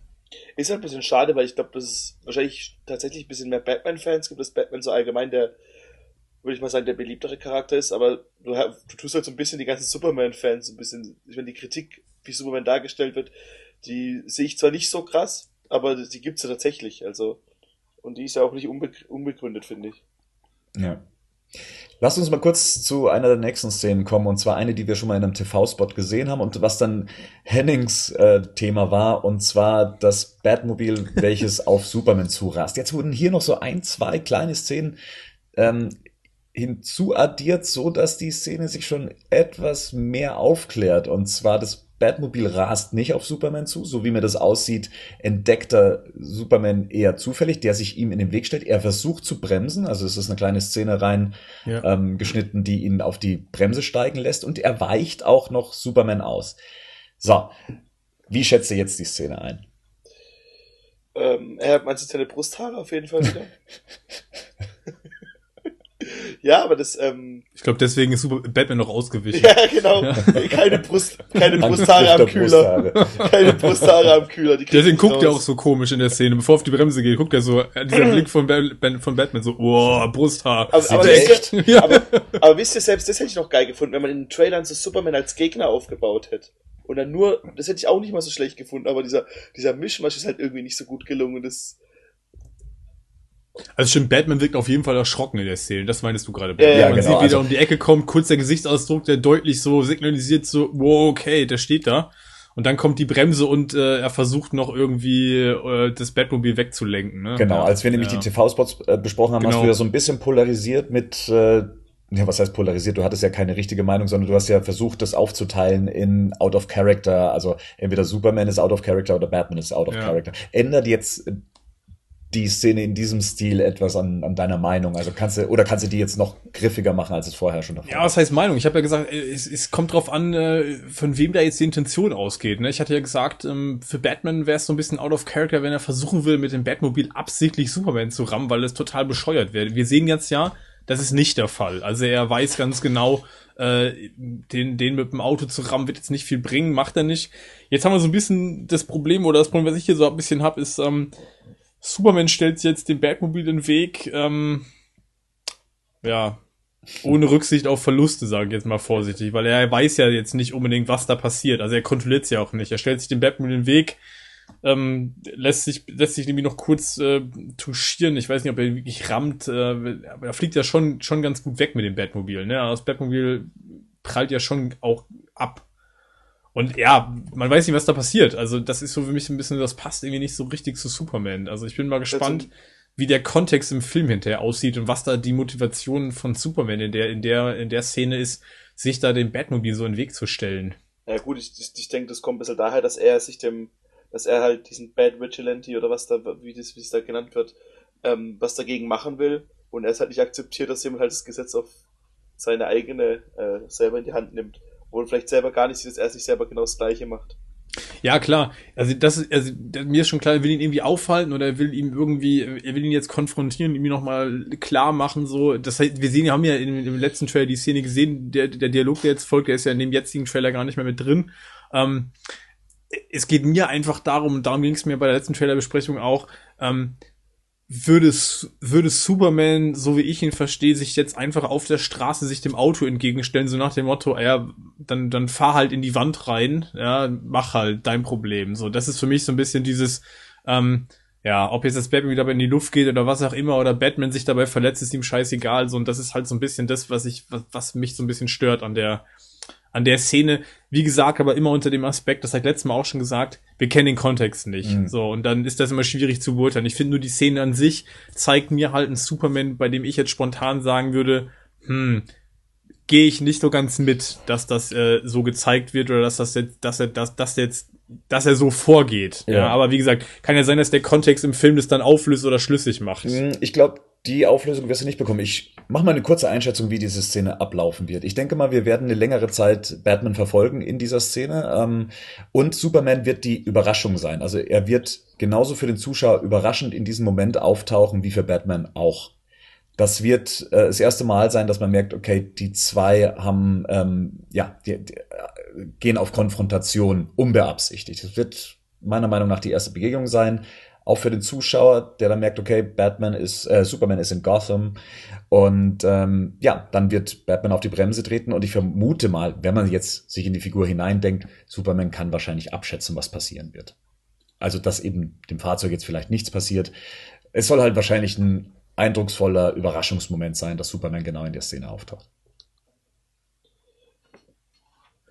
Ist halt ein bisschen schade, weil ich glaube, dass es wahrscheinlich tatsächlich ein bisschen mehr Batman-Fans gibt, dass Batman so allgemein der würde ich mal sagen, der beliebtere Charakter ist, aber du, du tust halt so ein bisschen die ganzen Superman-Fans, ein bisschen, ich meine, die Kritik, wie Superman dargestellt wird, die sehe ich zwar nicht so krass, aber die gibt's ja tatsächlich, also, und die ist ja auch nicht unbe unbegründet, finde ich. Ja. Lass uns mal kurz zu einer der nächsten Szenen kommen, und zwar eine, die wir schon mal in einem TV-Spot gesehen haben und was dann Hennings äh, Thema war, und zwar das Batmobil, welches auf Superman zurast. Jetzt wurden hier noch so ein, zwei kleine Szenen ähm, hinzuaddiert, so dass die Szene sich schon etwas mehr aufklärt. Und zwar das Batmobil rast nicht auf Superman zu, so wie mir das aussieht, entdeckt er Superman eher zufällig, der sich ihm in den Weg stellt. Er versucht zu bremsen, also es ist eine kleine Szene rein ja. ähm, geschnitten, die ihn auf die Bremse steigen lässt und er weicht auch noch Superman aus. So, wie schätzt ihr jetzt die Szene ein? Ähm, er meinst du seine Brusthaare auf jeden Fall wieder? Ja, aber das. Ähm, ich glaube, deswegen ist Super Batman noch ausgewichen. Ja, genau. Keine Brust, keine Brusthaare am Kühler. Keine Brusthaare am Kühler. deswegen guckt er auch so komisch in der Szene. Bevor er auf die Bremse geht, guckt er so, äh, dieser Blick von, ba von Batman so, oh, Brusthaar. Aber, aber, echt? Ja. aber, aber wisst ihr, selbst das hätte ich noch geil gefunden, wenn man in den Trailern so Superman als Gegner aufgebaut hätte. Und dann nur, das hätte ich auch nicht mal so schlecht gefunden, aber dieser, dieser Mischmasch ist halt irgendwie nicht so gut gelungen. Das, also stimmt, Batman wirkt auf jeden Fall erschrocken in der Szene. Das meinst du gerade. Ja, ja, Man genau, sieht, wie also, er um die Ecke kommt, kurz der Gesichtsausdruck, der deutlich so signalisiert, so, wow, okay, der steht da. Und dann kommt die Bremse und äh, er versucht noch irgendwie äh, das Batmobil wegzulenken. Ne? Genau, als wir nämlich ja. die TV-Spots äh, besprochen haben, genau. hast du ja so ein bisschen polarisiert mit, äh, ja, was heißt polarisiert? Du hattest ja keine richtige Meinung, sondern du hast ja versucht, das aufzuteilen in out of character. Also entweder Superman ist out of character oder Batman ist out of ja. character. Ändert jetzt die Szene in diesem Stil etwas an, an deiner Meinung? Also kannst du, oder kannst du die jetzt noch griffiger machen, als es vorher schon davor Ja, was heißt Meinung? Ich habe ja gesagt, äh, es, es kommt drauf an, äh, von wem da jetzt die Intention ausgeht. Ne? Ich hatte ja gesagt, ähm, für Batman wäre es so ein bisschen out of character, wenn er versuchen will, mit dem Batmobil absichtlich Superman zu rammen, weil es total bescheuert wäre. Wir sehen jetzt ja, Das ist nicht der Fall. Also er weiß ganz genau, äh, den, den mit dem Auto zu rammen wird jetzt nicht viel bringen, macht er nicht. Jetzt haben wir so ein bisschen das Problem, oder das Problem, was ich hier so ein bisschen hab, ist, ähm, Superman stellt jetzt dem Batmobil in den Weg, ähm, ja, ohne Rücksicht auf Verluste, sage ich jetzt mal vorsichtig, weil er weiß ja jetzt nicht unbedingt, was da passiert. Also er kontrolliert es ja auch nicht. Er stellt sich dem Batman den Weg, ähm, lässt sich lässt sich nämlich noch kurz äh, touchieren. Ich weiß nicht, ob er wirklich rammt, äh, aber er fliegt ja schon schon ganz gut weg mit dem Batmobil. Ne? Also das Batmobil prallt ja schon auch ab. Und ja, man weiß nicht, was da passiert. Also das ist so für mich ein bisschen, das passt irgendwie nicht so richtig zu Superman. Also ich bin mal gespannt wie der Kontext im Film hinterher aussieht und was da die Motivation von Superman in der, in der, in der Szene ist, sich da dem Batmobil so in den Weg zu stellen. Ja gut, ich, ich, ich denke, das kommt ein bisschen daher, dass er sich dem, dass er halt diesen Bad Vigilante oder was da, wie das, wie es da genannt wird, ähm, was dagegen machen will. Und er es halt nicht akzeptiert, dass jemand halt das Gesetz auf seine eigene äh, selber in die Hand nimmt. Obwohl vielleicht selber gar nicht dass er sich selber genau das Gleiche macht. Ja, klar. Also das ist, also mir ist schon klar, er will ihn irgendwie aufhalten oder er will ihm irgendwie, er will ihn jetzt konfrontieren, ihm nochmal klar machen, so. Das heißt, wir sehen, wir haben ja im, im letzten Trailer die Szene gesehen, der, der Dialog, der jetzt folgt, der ist ja in dem jetzigen Trailer gar nicht mehr mit drin. Ähm, es geht mir einfach darum, und darum ging es mir bei der letzten Trailerbesprechung auch, ähm, würde, würde Superman, so wie ich ihn verstehe, sich jetzt einfach auf der Straße sich dem Auto entgegenstellen, so nach dem Motto, ja, dann, dann fahr halt in die Wand rein, ja, mach halt dein Problem. So, das ist für mich so ein bisschen dieses, ähm, ja, ob jetzt das Batman wieder in die Luft geht oder was auch immer, oder Batman sich dabei verletzt, ist ihm scheißegal. So, und das ist halt so ein bisschen das, was ich, was, was mich so ein bisschen stört an der, an der Szene. Wie gesagt, aber immer unter dem Aspekt, das hat letztes Mal auch schon gesagt, wir kennen den Kontext nicht. Mhm. So, und dann ist das immer schwierig zu beurteilen. Ich finde nur die Szene an sich zeigt mir halt einen Superman, bei dem ich jetzt spontan sagen würde, hm, gehe ich nicht so ganz mit, dass das äh, so gezeigt wird oder dass das jetzt, dass er, dass das jetzt, dass er so vorgeht. Ja. ja. aber wie gesagt, kann ja sein, dass der Kontext im Film das dann auflöst oder schlüssig macht. Hm, ich glaube, die Auflösung wirst du nicht bekommen. Ich mache mal eine kurze Einschätzung, wie diese Szene ablaufen wird. Ich denke mal, wir werden eine längere Zeit Batman verfolgen in dieser Szene. Ähm, und Superman wird die Überraschung sein. Also er wird genauso für den Zuschauer überraschend in diesem Moment auftauchen, wie für Batman auch. Das wird äh, das erste Mal sein, dass man merkt, okay, die zwei haben, ähm, ja, die, die, äh, gehen auf Konfrontation unbeabsichtigt. Das wird meiner Meinung nach die erste Begegnung sein auch für den Zuschauer, der dann merkt, okay, Batman ist, äh, Superman ist in Gotham und ähm, ja, dann wird Batman auf die Bremse treten und ich vermute mal, wenn man jetzt sich in die Figur hineindenkt, Superman kann wahrscheinlich abschätzen, was passieren wird. Also, dass eben dem Fahrzeug jetzt vielleicht nichts passiert. Es soll halt wahrscheinlich ein eindrucksvoller Überraschungsmoment sein, dass Superman genau in der Szene auftaucht.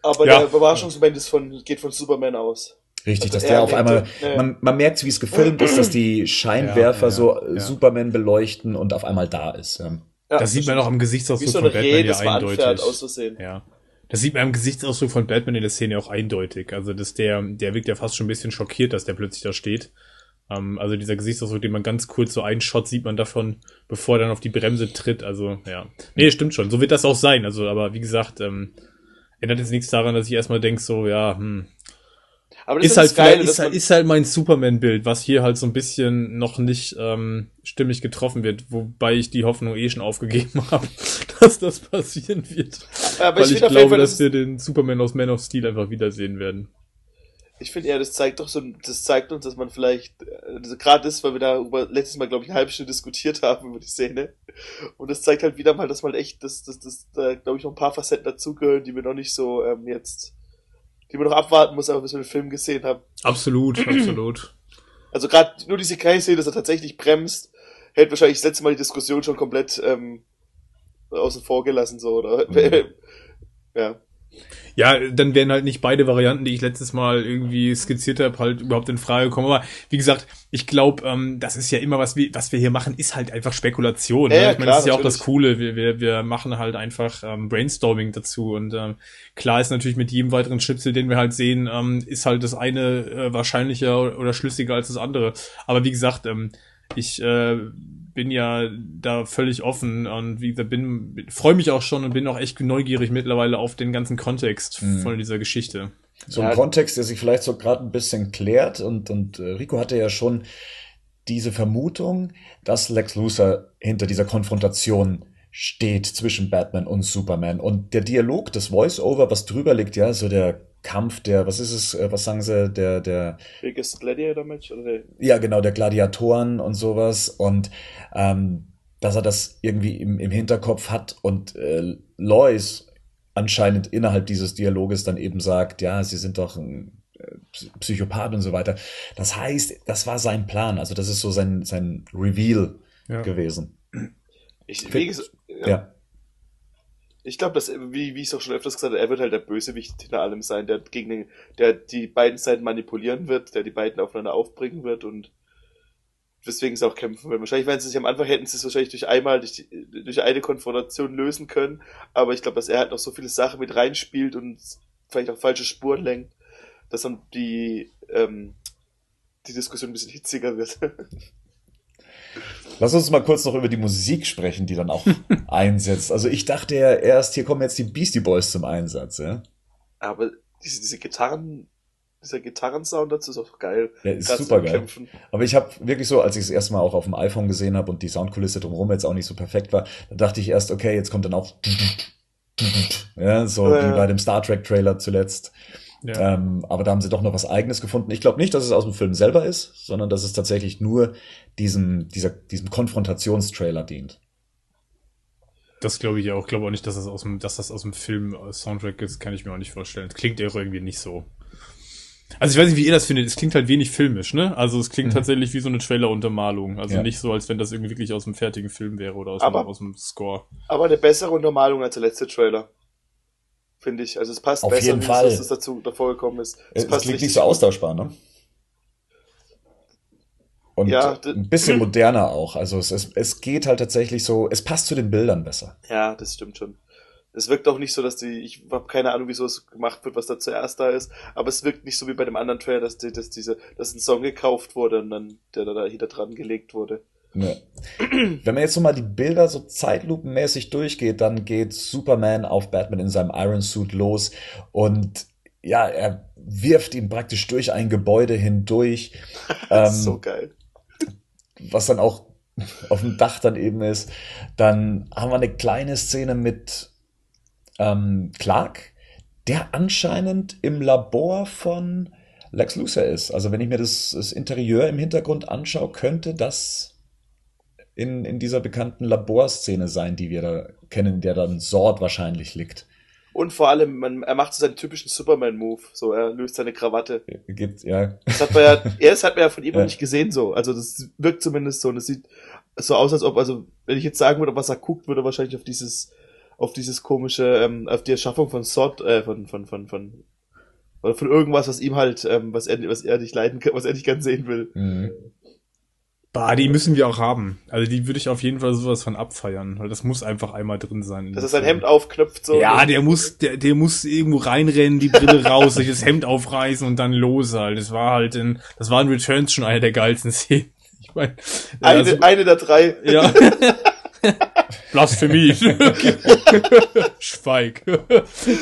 Aber ja. der Überraschungsmoment ist von, geht von Superman aus. Richtig, also dass der auf einmal, ja. man, man merkt, wie es gefilmt ist, dass die Scheinwerfer ja, so Superman beleuchten und auf einmal da ist. Ja. das sieht man auch am Gesichtsausdruck so von Batman ja eindeutig. Ja. Das sieht man am Gesichtsausdruck von Batman in der Szene auch eindeutig. Also, dass der, der wirkt ja fast schon ein bisschen schockiert, dass der plötzlich da steht. Um, ähm, also dieser Gesichtsausdruck, den man ganz kurz so einschaut, sieht man davon, bevor er dann auf die Bremse tritt. Also, ja. Nee, stimmt schon. So wird das auch sein. Also, aber wie gesagt, ähm, ändert jetzt nichts daran, dass ich erstmal denke, so, ja, hm, aber das ist, halt geil, ist, halt, ist halt mein Superman-Bild, was hier halt so ein bisschen noch nicht ähm, stimmig getroffen wird, wobei ich die Hoffnung eh schon aufgegeben habe, dass das passieren wird. Aber Weil ich, ich glaube, Fall, dass wir den Superman aus Man of Steel einfach wiedersehen werden. Ich finde eher, das zeigt doch so, das zeigt uns, dass man vielleicht, also gerade das, weil wir da letztes Mal, glaube ich, eine halbe Stunde diskutiert haben über die Szene. Und das zeigt halt wieder mal, dass man echt, dass, dass, dass da, glaube ich, noch ein paar Facetten dazugehören, die wir noch nicht so ähm, jetzt die man noch abwarten muss, aber bis wir den Film gesehen haben. Absolut, absolut. Also gerade nur diese Kai-Szene, dass er tatsächlich bremst, hätte wahrscheinlich das letzte Mal die Diskussion schon komplett ähm, außen vor gelassen, so, oder? Mhm. ja. Ja, dann wären halt nicht beide Varianten, die ich letztes Mal irgendwie skizziert habe, halt überhaupt in Frage gekommen. Aber wie gesagt, ich glaube, ähm, das ist ja immer, was wir, was wir hier machen, ist halt einfach Spekulation. Ja, ne? Ich meine, das ist ja auch das Coole. Wir, wir, wir machen halt einfach ähm, Brainstorming dazu. Und ähm, klar ist natürlich mit jedem weiteren Schnipsel, den wir halt sehen, ähm, ist halt das eine äh, wahrscheinlicher oder schlüssiger als das andere. Aber wie gesagt, ähm, ich äh, bin ja da völlig offen und wie gesagt, bin freue mich auch schon und bin auch echt neugierig mittlerweile auf den ganzen Kontext mhm. von dieser Geschichte. So ein ja. Kontext, der sich vielleicht so gerade ein bisschen klärt und und äh, Rico hatte ja schon diese Vermutung, dass Lex Luthor hinter dieser Konfrontation steht zwischen Batman und Superman. Und der Dialog, das Voice-Over, was drüber liegt, ja, so der Kampf, der, was ist es, äh, was sagen sie, der, der. Biggest Gladiator Match, oder? Ja, genau, der Gladiatoren und sowas. Und, ähm, dass er das irgendwie im, im Hinterkopf hat und äh, Lois anscheinend innerhalb dieses Dialoges dann eben sagt, ja, sie sind doch ein äh, Psychopath und so weiter. Das heißt, das war sein Plan. Also das ist so sein, sein Reveal ja. gewesen. Ich, wie gesagt, ja. ja. Ich glaube, dass, wie, wie ich es auch schon öfters gesagt habe, er wird halt der Bösewicht hinter allem sein, der gegen den, der die beiden Seiten manipulieren wird, der die beiden aufeinander aufbringen wird und deswegen sie auch kämpfen wird. Wahrscheinlich, wenn sie sich am Anfang hätten, sie es wahrscheinlich durch einmal, durch, durch eine Konfrontation lösen können, aber ich glaube, dass er halt noch so viele Sachen mit reinspielt und vielleicht auch falsche Spuren lenkt, dass dann die, ähm, die Diskussion ein bisschen hitziger wird. Lass uns mal kurz noch über die Musik sprechen, die dann auch einsetzt. Also ich dachte ja erst, hier kommen jetzt die Beastie Boys zum Einsatz, ja. Aber diese, diese Gitarren, dieser Gitarrensound dazu ist auch geil. Ja, ist super geil. Aber ich habe wirklich so, als ich es erstmal auch auf dem iPhone gesehen habe und die Soundkulisse drumherum jetzt auch nicht so perfekt war, da dachte ich erst, okay, jetzt kommt dann auch ja, so äh, wie bei dem Star Trek Trailer zuletzt. Ja. Ähm, aber da haben sie doch noch was Eigenes gefunden. Ich glaube nicht, dass es aus dem Film selber ist, sondern dass es tatsächlich nur diesem, dieser, diesem Konfrontationstrailer dient. Das glaube ich auch. Ich glaube auch nicht, dass das aus dem, dass das aus dem Film äh, Soundtrack ist, kann ich mir auch nicht vorstellen. Klingt ja irgendwie nicht so. Also ich weiß nicht, wie ihr das findet. Es klingt halt wenig filmisch, ne? Also es klingt mhm. tatsächlich wie so eine Trailer-Untermalung. Also ja. nicht so, als wenn das irgendwie wirklich aus dem fertigen Film wäre oder aus, aber, dem, aus dem Score. Aber eine bessere Untermalung als der letzte Trailer finde ich. Also es passt Auf besser, jeden Fall. dass es dazu davor gekommen ist. Es, es klingt nicht so austauschbar, ne? Und ja, ein bisschen moderner auch. Also es, es, es geht halt tatsächlich so, es passt zu den Bildern besser. Ja, das stimmt schon. Es wirkt auch nicht so, dass die, ich habe keine Ahnung, wieso es gemacht wird, was da zuerst da ist, aber es wirkt nicht so wie bei dem anderen Trailer, dass, die, dass diese, dass ein Song gekauft wurde und dann der da hinter dran gelegt wurde. Ne. Wenn man jetzt so mal die Bilder so zeitlupenmäßig durchgeht, dann geht Superman auf Batman in seinem Iron Suit los und ja, er wirft ihn praktisch durch ein Gebäude hindurch. ähm, so geil. Was dann auch auf dem Dach dann eben ist. Dann haben wir eine kleine Szene mit ähm, Clark, der anscheinend im Labor von Lex Luthor ist. Also wenn ich mir das, das Interieur im Hintergrund anschaue, könnte das in, in dieser bekannten Laborszene sein, die wir da kennen, der dann Sword wahrscheinlich liegt. Und vor allem, man, er macht so seinen typischen Superman-Move. So, er löst seine Krawatte. Gibt, ja. Das hat man ja, erst hat man ja von ihm ja. nicht gesehen, so. Also, das wirkt zumindest so. Und es sieht so aus, als ob, also, wenn ich jetzt sagen würde, was er guckt, würde er wahrscheinlich auf dieses, auf dieses komische, ähm, auf die Erschaffung von Sword, äh, von, von, von, von, oder von irgendwas, was ihm halt, ähm, was er, was er nicht leiden kann, was er nicht ganz sehen will. Mhm. Bah, die müssen wir auch haben. Also die würde ich auf jeden Fall sowas von abfeiern, weil das muss einfach einmal drin sein. Dass er sein Hemd aufknöpft so. Ja, der muss, der, der muss irgendwo reinrennen, die Brille raus, sich das Hemd aufreißen und dann los halt. Das war halt in, das war in Returns schon eine der geilsten Szenen. Ich meine, eine, also, eine der drei. Ja. Blasphemie. Schweig.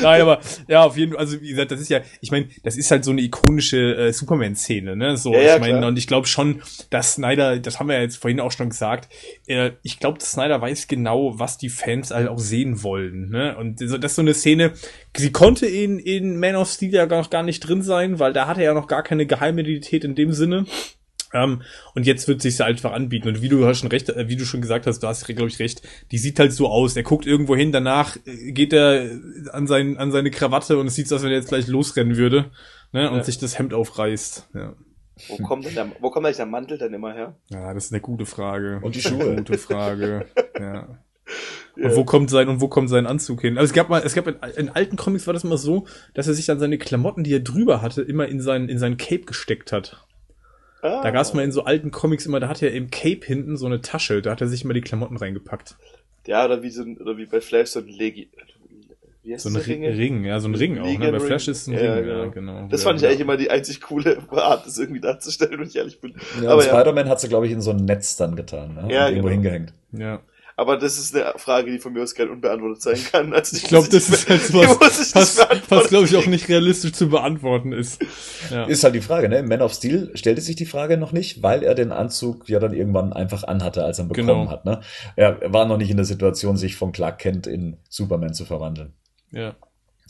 Nein, aber ja, auf jeden Fall, also wie gesagt, das ist ja, ich meine, das ist halt so eine ikonische äh, Superman-Szene, ne? So, ja, ja, ich meine, und ich glaube schon, dass Snyder, das haben wir ja jetzt vorhin auch schon gesagt, äh, ich glaube, Snyder weiß genau, was die Fans halt auch sehen wollen, ne? Und das ist so eine Szene, sie konnte in, in Man of Steel ja noch gar nicht drin sein, weil da hatte er ja noch gar keine Geheimidentität in dem Sinne. Ähm, und jetzt wird sich einfach anbieten. Und wie du schon recht, äh, wie du schon gesagt hast, du hast, glaube ich, recht, die sieht halt so aus. Er guckt irgendwo hin, danach äh, geht er an, sein, an seine Krawatte und es sieht so aus, als wenn er jetzt gleich losrennen würde, ne, und ja. sich das Hemd aufreißt, ja. Wo kommt denn der, wo kommt eigentlich der Mantel denn immer her? Ja, das ist eine gute Frage. Und die Schuhe. Gute Frage, ja. Und yeah. wo kommt sein und wo kommt sein Anzug hin? Also es gab mal, es gab in, in, alten Comics war das immer so, dass er sich dann seine Klamotten, die er drüber hatte, immer in sein in sein Cape gesteckt hat. Ah. Da gab es mal in so alten Comics immer, da hat er im Cape hinten so eine Tasche, da hat er sich immer die Klamotten reingepackt. Ja, oder wie so ein, oder wie bei Flash so ein Legi wie heißt so ein Ring, Ring, ja, so ein Ring auch, ne? Bei Flash ist ein ja, Ring, genau. ja, genau. Das fand ich eigentlich immer die einzig coole Art, das irgendwie darzustellen, wenn ich ehrlich bin. Ja, Aber Spider-Man hat sie, glaube ich, in so ein Netz dann getan, ne? Ja, Und irgendwo genau. hingehängt. Ja. Aber das ist eine Frage, die von mir aus gerne unbeantwortet sein kann. Also ich glaube, das ist halt sowas, was, was glaube ich auch nicht realistisch zu beantworten ist. Ja. Ist halt die Frage, ne? Man of Steel stellte sich die Frage noch nicht, weil er den Anzug ja dann irgendwann einfach anhatte, als er ihn bekommen genau. hat. Ne? Er war noch nicht in der Situation, sich von Clark Kent in Superman zu verwandeln. Ja.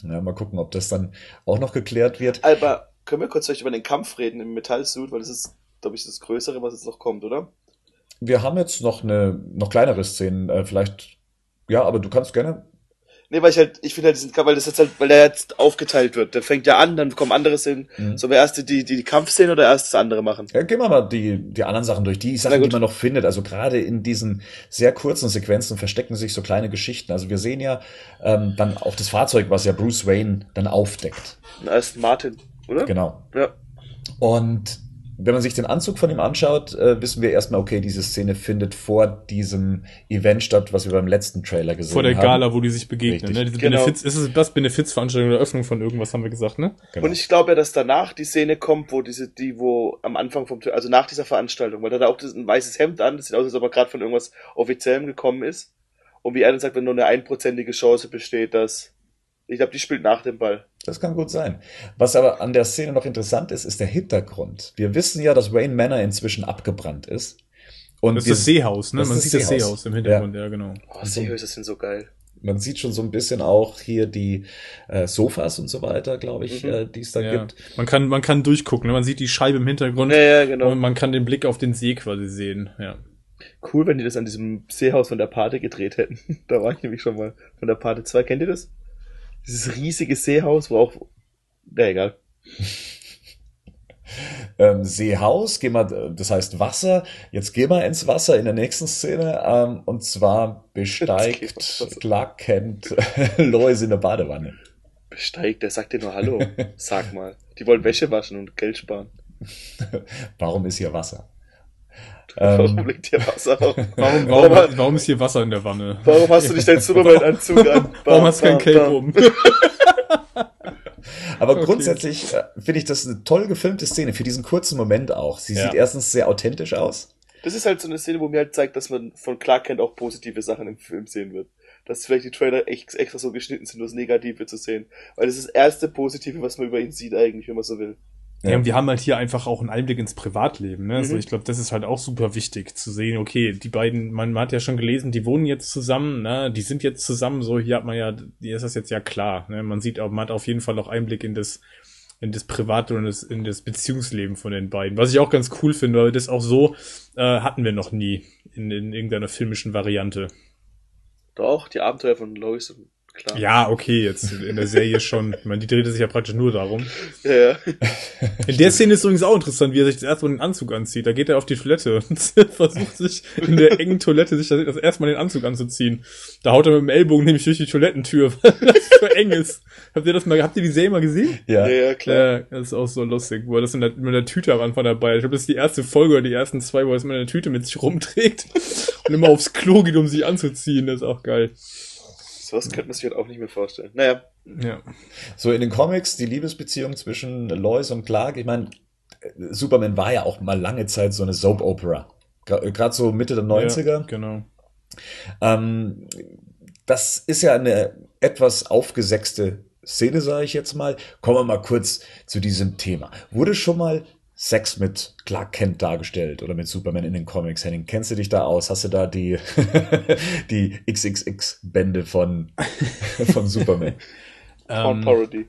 ja mal gucken, ob das dann auch noch geklärt wird. Aber können wir kurz vielleicht über den Kampf reden im Metallsuit, weil das ist, glaube ich, das Größere, was jetzt noch kommt, oder? Wir haben jetzt noch eine noch kleinere Szenen, äh, vielleicht. Ja, aber du kannst gerne. Nee, weil ich halt, ich finde halt diesen Kampf, weil das jetzt halt, weil der jetzt aufgeteilt wird. Der fängt ja an, dann kommen andere Szenen. Mhm. Sollen wir erst die, die, die Kampfszenen oder erst das andere machen? Ja, gehen wir mal die, die anderen Sachen durch. Die Sachen, die man noch findet. Also gerade in diesen sehr kurzen Sequenzen verstecken sich so kleine Geschichten. Also wir sehen ja ähm, dann auch das Fahrzeug, was ja Bruce Wayne dann aufdeckt. Da ist Martin, oder? Genau. Ja. Und wenn man sich den Anzug von ihm anschaut, äh, wissen wir erstmal, okay, diese Szene findet vor diesem Event statt, was wir beim letzten Trailer gesehen haben. Vor der Gala, wo die sich begegnen. Ne? Diese genau. Benefits, ist es das Benefizveranstaltung oder Eröffnung von irgendwas, haben wir gesagt, ne? Genau. Und ich glaube ja, dass danach die Szene kommt, wo diese, die, wo am Anfang vom, also nach dieser Veranstaltung, weil da hat er auch ein weißes Hemd an, das sieht aus, als ob er gerade von irgendwas Offiziellem gekommen ist. Und wie er dann sagt, wenn nur eine einprozentige Chance besteht, dass ich glaube, die spielt nach dem Ball. Das kann gut sein. Was aber an der Szene noch interessant ist, ist der Hintergrund. Wir wissen ja, dass Wayne Manor inzwischen abgebrannt ist. Und das ist das Seehaus, ne? Man sieht Seehaus. das Seehaus im Hintergrund, ja, ja genau. Oh, Seehäuser sind so geil. Man sieht schon so ein bisschen auch hier die äh, Sofas und so weiter, glaube ich, mhm. äh, die es da ja. gibt. Man kann, man kann durchgucken, ne? man sieht die Scheibe im Hintergrund ja, ja, genau. und man kann den Blick auf den See quasi sehen. Ja. Cool, wenn die das an diesem Seehaus von der Pate gedreht hätten. da war ich nämlich schon mal von der Pate 2. Kennt ihr das? Dieses riesige Seehaus, wo auch. Na egal. ähm, Seehaus, geh mal, das heißt Wasser. Jetzt geh mal ins Wasser in der nächsten Szene. Ähm, und zwar besteigt Clark Kent Lois in der Badewanne. Besteigt, der sagt dir nur Hallo. Sag mal. Die wollen Wäsche waschen und Geld sparen. Warum ist hier Wasser? Warum ähm, liegt hier Wasser? Warum, warum, warum, warum, ist hier Wasser in der Wanne? Warum hast du nicht deinen Superman-Anzug an? Bam, warum hast du kein Cape um? Aber okay. grundsätzlich äh, finde ich das eine toll gefilmte Szene für diesen kurzen Moment auch. Sie ja. sieht erstens sehr authentisch aus. Das ist halt so eine Szene, wo mir halt zeigt, dass man von Clark Kent auch positive Sachen im Film sehen wird. Dass vielleicht die Trailer echt extra so geschnitten sind, nur das Negative zu sehen. Weil das ist das erste Positive, was man über ihn sieht eigentlich, wenn man so will. Ja, und wir haben halt hier einfach auch einen Einblick ins Privatleben. Ne? Also mhm. Also ich glaube, das ist halt auch super wichtig zu sehen, okay, die beiden, man, man hat ja schon gelesen, die wohnen jetzt zusammen, ne? die sind jetzt zusammen, so hier hat man ja, hier ist das jetzt ja klar. Ne? Man sieht auch, man hat auf jeden Fall auch Einblick in das, in das Private und das, in das Beziehungsleben von den beiden. Was ich auch ganz cool finde, weil das auch so äh, hatten wir noch nie in, in irgendeiner filmischen Variante. Doch, die Abenteuer von Lois und Klar. Ja, okay, jetzt in der Serie schon. Ich meine, die drehte sich ja praktisch nur darum. Ja, ja. In der Szene ist übrigens auch interessant, wie er sich das erste Mal den Anzug anzieht. Da geht er auf die Toilette und versucht sich in der engen Toilette sich das erstmal den Anzug anzuziehen. Da haut er mit dem Ellbogen nämlich durch die Toilettentür, weil das so eng ist. Habt ihr das mal, habt ihr die Serie mal gesehen? Ja, ja, ja klar. Ja, das ist auch so lustig, wo er das in der, mit der Tüte am Anfang dabei. Ich glaube, das ist die erste Folge oder die ersten zwei, wo er es mit einer Tüte mit sich rumträgt und immer aufs Klo geht, um sich anzuziehen. Das ist auch geil. Sowas könnte man sich halt auch nicht mehr vorstellen. Naja. Ja. So in den Comics, die Liebesbeziehung zwischen Lois und Clark, ich meine, Superman war ja auch mal lange Zeit so eine Soap-Opera. Gerade so Mitte der 90er. Ja, genau. Ähm, das ist ja eine etwas aufgesetzte Szene, sage ich jetzt mal. Kommen wir mal kurz zu diesem Thema. Wurde schon mal Sex mit Clark Kent dargestellt oder mit Superman in den Comics. Henning, kennst du dich da aus? Hast du da die, die XXX-Bände von, von Superman? ähm, Parody.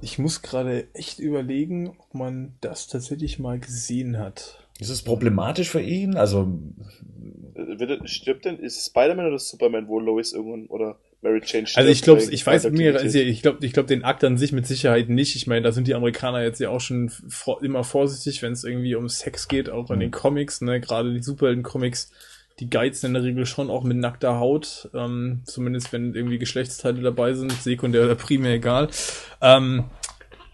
Ich muss gerade echt überlegen, ob man das tatsächlich mal gesehen hat. Ist es problematisch für ihn? Also. Äh, stirbt denn, ist Spider-Man oder Superman, wo Lois irgendwann oder Also ich glaube, ich weiß mir, also ich glaube, ich glaube den Akt an sich mit Sicherheit nicht. Ich meine, da sind die Amerikaner jetzt ja auch schon vor, immer vorsichtig, wenn es irgendwie um Sex geht, auch in den mhm. Comics, ne, gerade die Superhelden-Comics, die geizen in der Regel schon auch mit nackter Haut, ähm, zumindest wenn irgendwie Geschlechtsteile dabei sind, sekundär oder primär egal. Ähm,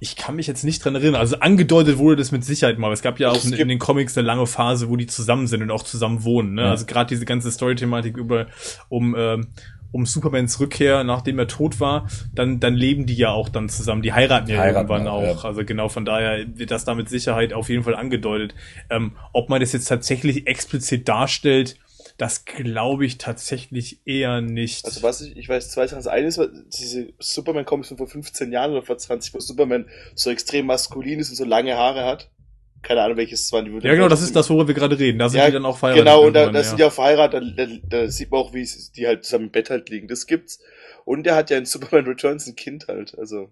ich kann mich jetzt nicht dran erinnern. Also angedeutet wurde das mit Sicherheit mal. Es gab ja auch in, in, den Comics eine lange Phase, wo die zusammen sind und auch zusammen wohnen. Ne? Ja. Also gerade diese ganze Story-Thematik über um ähm, um Supermans Rückkehr, nachdem er tot war, dann, dann leben die ja auch dann zusammen. Die heiraten ja heiraten irgendwann auch. Ja. Also genau von daher wird das da mit Sicherheit auf jeden Fall angedeutet. Ähm, ob man das jetzt tatsächlich explizit darstellt, Das glaube ich tatsächlich eher nicht. Also was ich, ich weiß zwei Sachen. Das eine ist, diese Superman-Comics von vor 15 Jahren oder vor 20, wo Superman so extrem maskulin ist und so lange Haare hat. Keine Ahnung, welches es waren. Die ja, genau, das ist das, worüber wir gerade reden. Da sind ja, die dann auch verheiratet. Genau, und da, da ja. sind die auch verheiratet. Da, da, da sieht man auch, wie die halt zusammen im Bett halt liegen. Das gibt's. Und er hat ja in Superman Returns ein Kind halt. Also.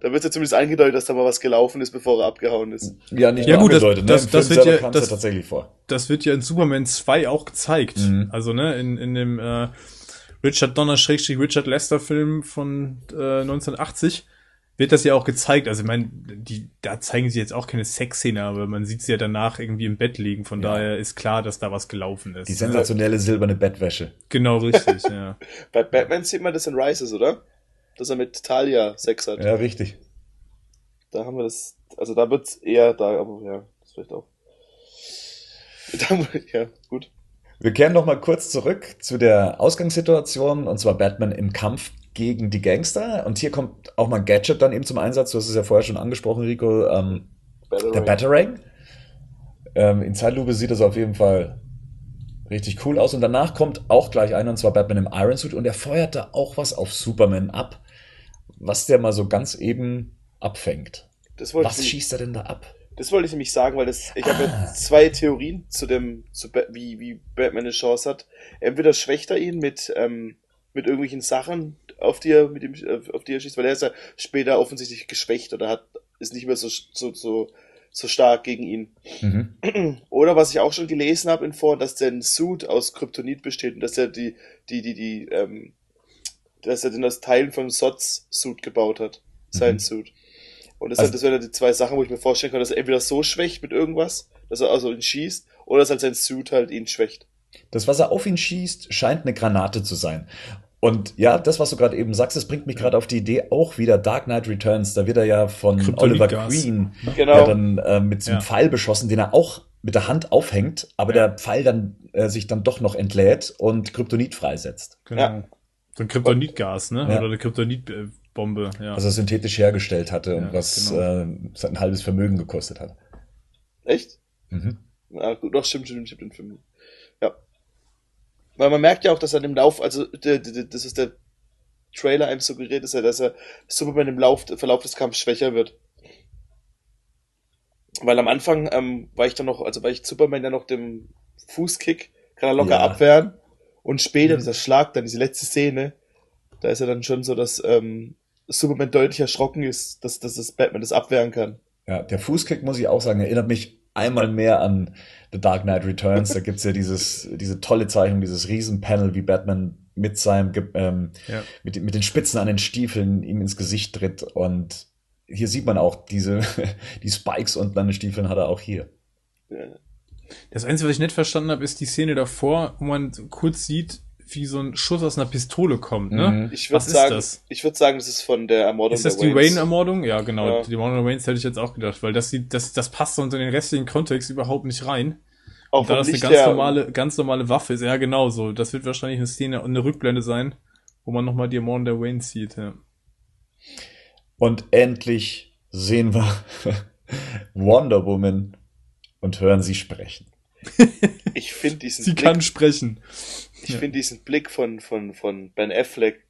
Da wird ja zumindest angedeutet, dass da mal was gelaufen ist, bevor er abgehauen ist. Ja, nicht ja, gut, das, ne? das, das wird ja, das, ja tatsächlich vor. Das wird ja in Superman 2 auch gezeigt. Mhm. Also, ne, in, in dem äh, Richard Donner Schrägstrich Richard Lester Film von äh, 1980 wird das ja auch gezeigt. Also, ich meine, die, da zeigen sie jetzt auch keine Sexszene, aber man sieht sie ja danach irgendwie im Bett liegen. Von ja. daher ist klar, dass da was gelaufen ist. Die sensationelle silberne Bettwäsche. Genau, richtig, ja. Bei Batman sieht man das in Rises, oder? Dass er mit Talia Sex hat. Ja, richtig. Da haben wir das, also da wird's eher da, aber ja, das vielleicht auch. Da, ja, gut. Wir kehren noch mal kurz zurück zu der Ausgangssituation, und zwar Batman im Kampf gegen die Gangster. Und hier kommt auch mal Gadget dann eben zum Einsatz. Du hast es ja vorher schon angesprochen, Rico. Ähm, Batarang. Der Batarang. Ähm, in Zeitlupe sieht das auf jeden Fall richtig cool aus. Und danach kommt auch gleich einer, und zwar Batman im Iron Suit. Und er feuert da auch was auf Superman ab, was der mal so ganz eben abfängt. Was schießt er denn da ab? Das wollte ich nämlich sagen, weil das, ich ah. habe ja zwei Theorien zu dem, zu wie, wie Batman eine Chance hat. Entweder schwächt er ihn mit, ähm, mit irgendwelchen Sachen, auf die er, mit dem, auf die er schießt, weil er ist ja später offensichtlich geschwächt oder hat, ist nicht mehr so, so, so, so stark gegen ihn. Mhm. Oder was ich auch schon gelesen habe in Foren, dass der Suit aus Kryptonit besteht und dass er die, die, die, die, ähm, dass er den aus Teilen von Sots Suit gebaut hat. Sein mhm. Suit. Und das, also, das wären die zwei Sachen, wo ich mir vorstellen kann, dass er entweder so schwächt mit irgendwas, dass er also ihn schießt, oder dass halt sein Suit halt ihn schwächt. Das, was er auf ihn schießt, scheint eine Granate zu sein. Und ja, das, was du gerade eben sagst, das bringt mich gerade auf die Idee auch wieder Dark Knight Returns. Da wird er ja von Oliver Queen genau. ja dann äh, mit so einem ja. Pfeil beschossen, den er auch mit der Hand aufhängt, aber ja. der Pfeil dann äh, sich dann doch noch entlädt und Kryptonit freisetzt. Genau. Ja. So ein Kryptonitgas, ne? Oder eine Kryptonit äh, Bombe, ja. Was er synthetisch hergestellt hatte und was genau. äh, ein halbes Vermögen gekostet hat. Echt? Mhm. Ja, gut, doch, stimmt, stimmt, stimmt, stimmt. Ja. Weil man merkt ja auch, dass er im Lauf, also das ist der Trailer einem suggeriert, ist ja, dass er Superman im Lauf, Verlauf des Kampfs schwächer wird. Weil am Anfang ähm, war ich dann noch, also war ich Superman ja noch dem Fußkick, kann er locker ja. abwehren. Und später, mhm. dieser Schlag, dann diese letzte Szene, da ist er dann schon so, dass ähm, Superman deutlich erschrocken ist, dass, dass das Batman das abwehren kann. Ja, der Fußkick, muss ich auch sagen, erinnert mich einmal mehr an The Dark Knight Returns. Da gibt's ja dieses, diese tolle Zeichnung, dieses Riesenpanel, wie Batman mit seinem, ähm, ja. mit, mit den Spitzen an den Stiefeln ihm ins Gesicht tritt. Und hier sieht man auch diese, die Spikes unten an den Stiefeln hat er auch hier. Das Einzige, was ich nicht verstanden habe, ist die Szene davor, wo man kurz sieht, wie so ein Schuss aus einer Pistole kommt, ne? Mhm. Ich würde sagen, das? ich würde sagen, das ist von der Ermordung Ist das die Wayne-Ermordung? Ja, genau. Ja. Die Ermordung der Waynes hätte ich jetzt auch gedacht, weil das, das, das passt unter den restlichen Kontext überhaupt nicht rein. Auch da das eine ganz normale, ganz normale Waffe ist. Ja, genau so. Das wird wahrscheinlich eine Szene, eine Rückblende sein, wo man nochmal die Ermordung der Waynes sieht, ja. Und endlich sehen wir Wonder Woman und hören sie sprechen. Ich finde diesen Sie Blick, kann sprechen. Ich ja. finde diesen Blick von, von, von Ben Affleck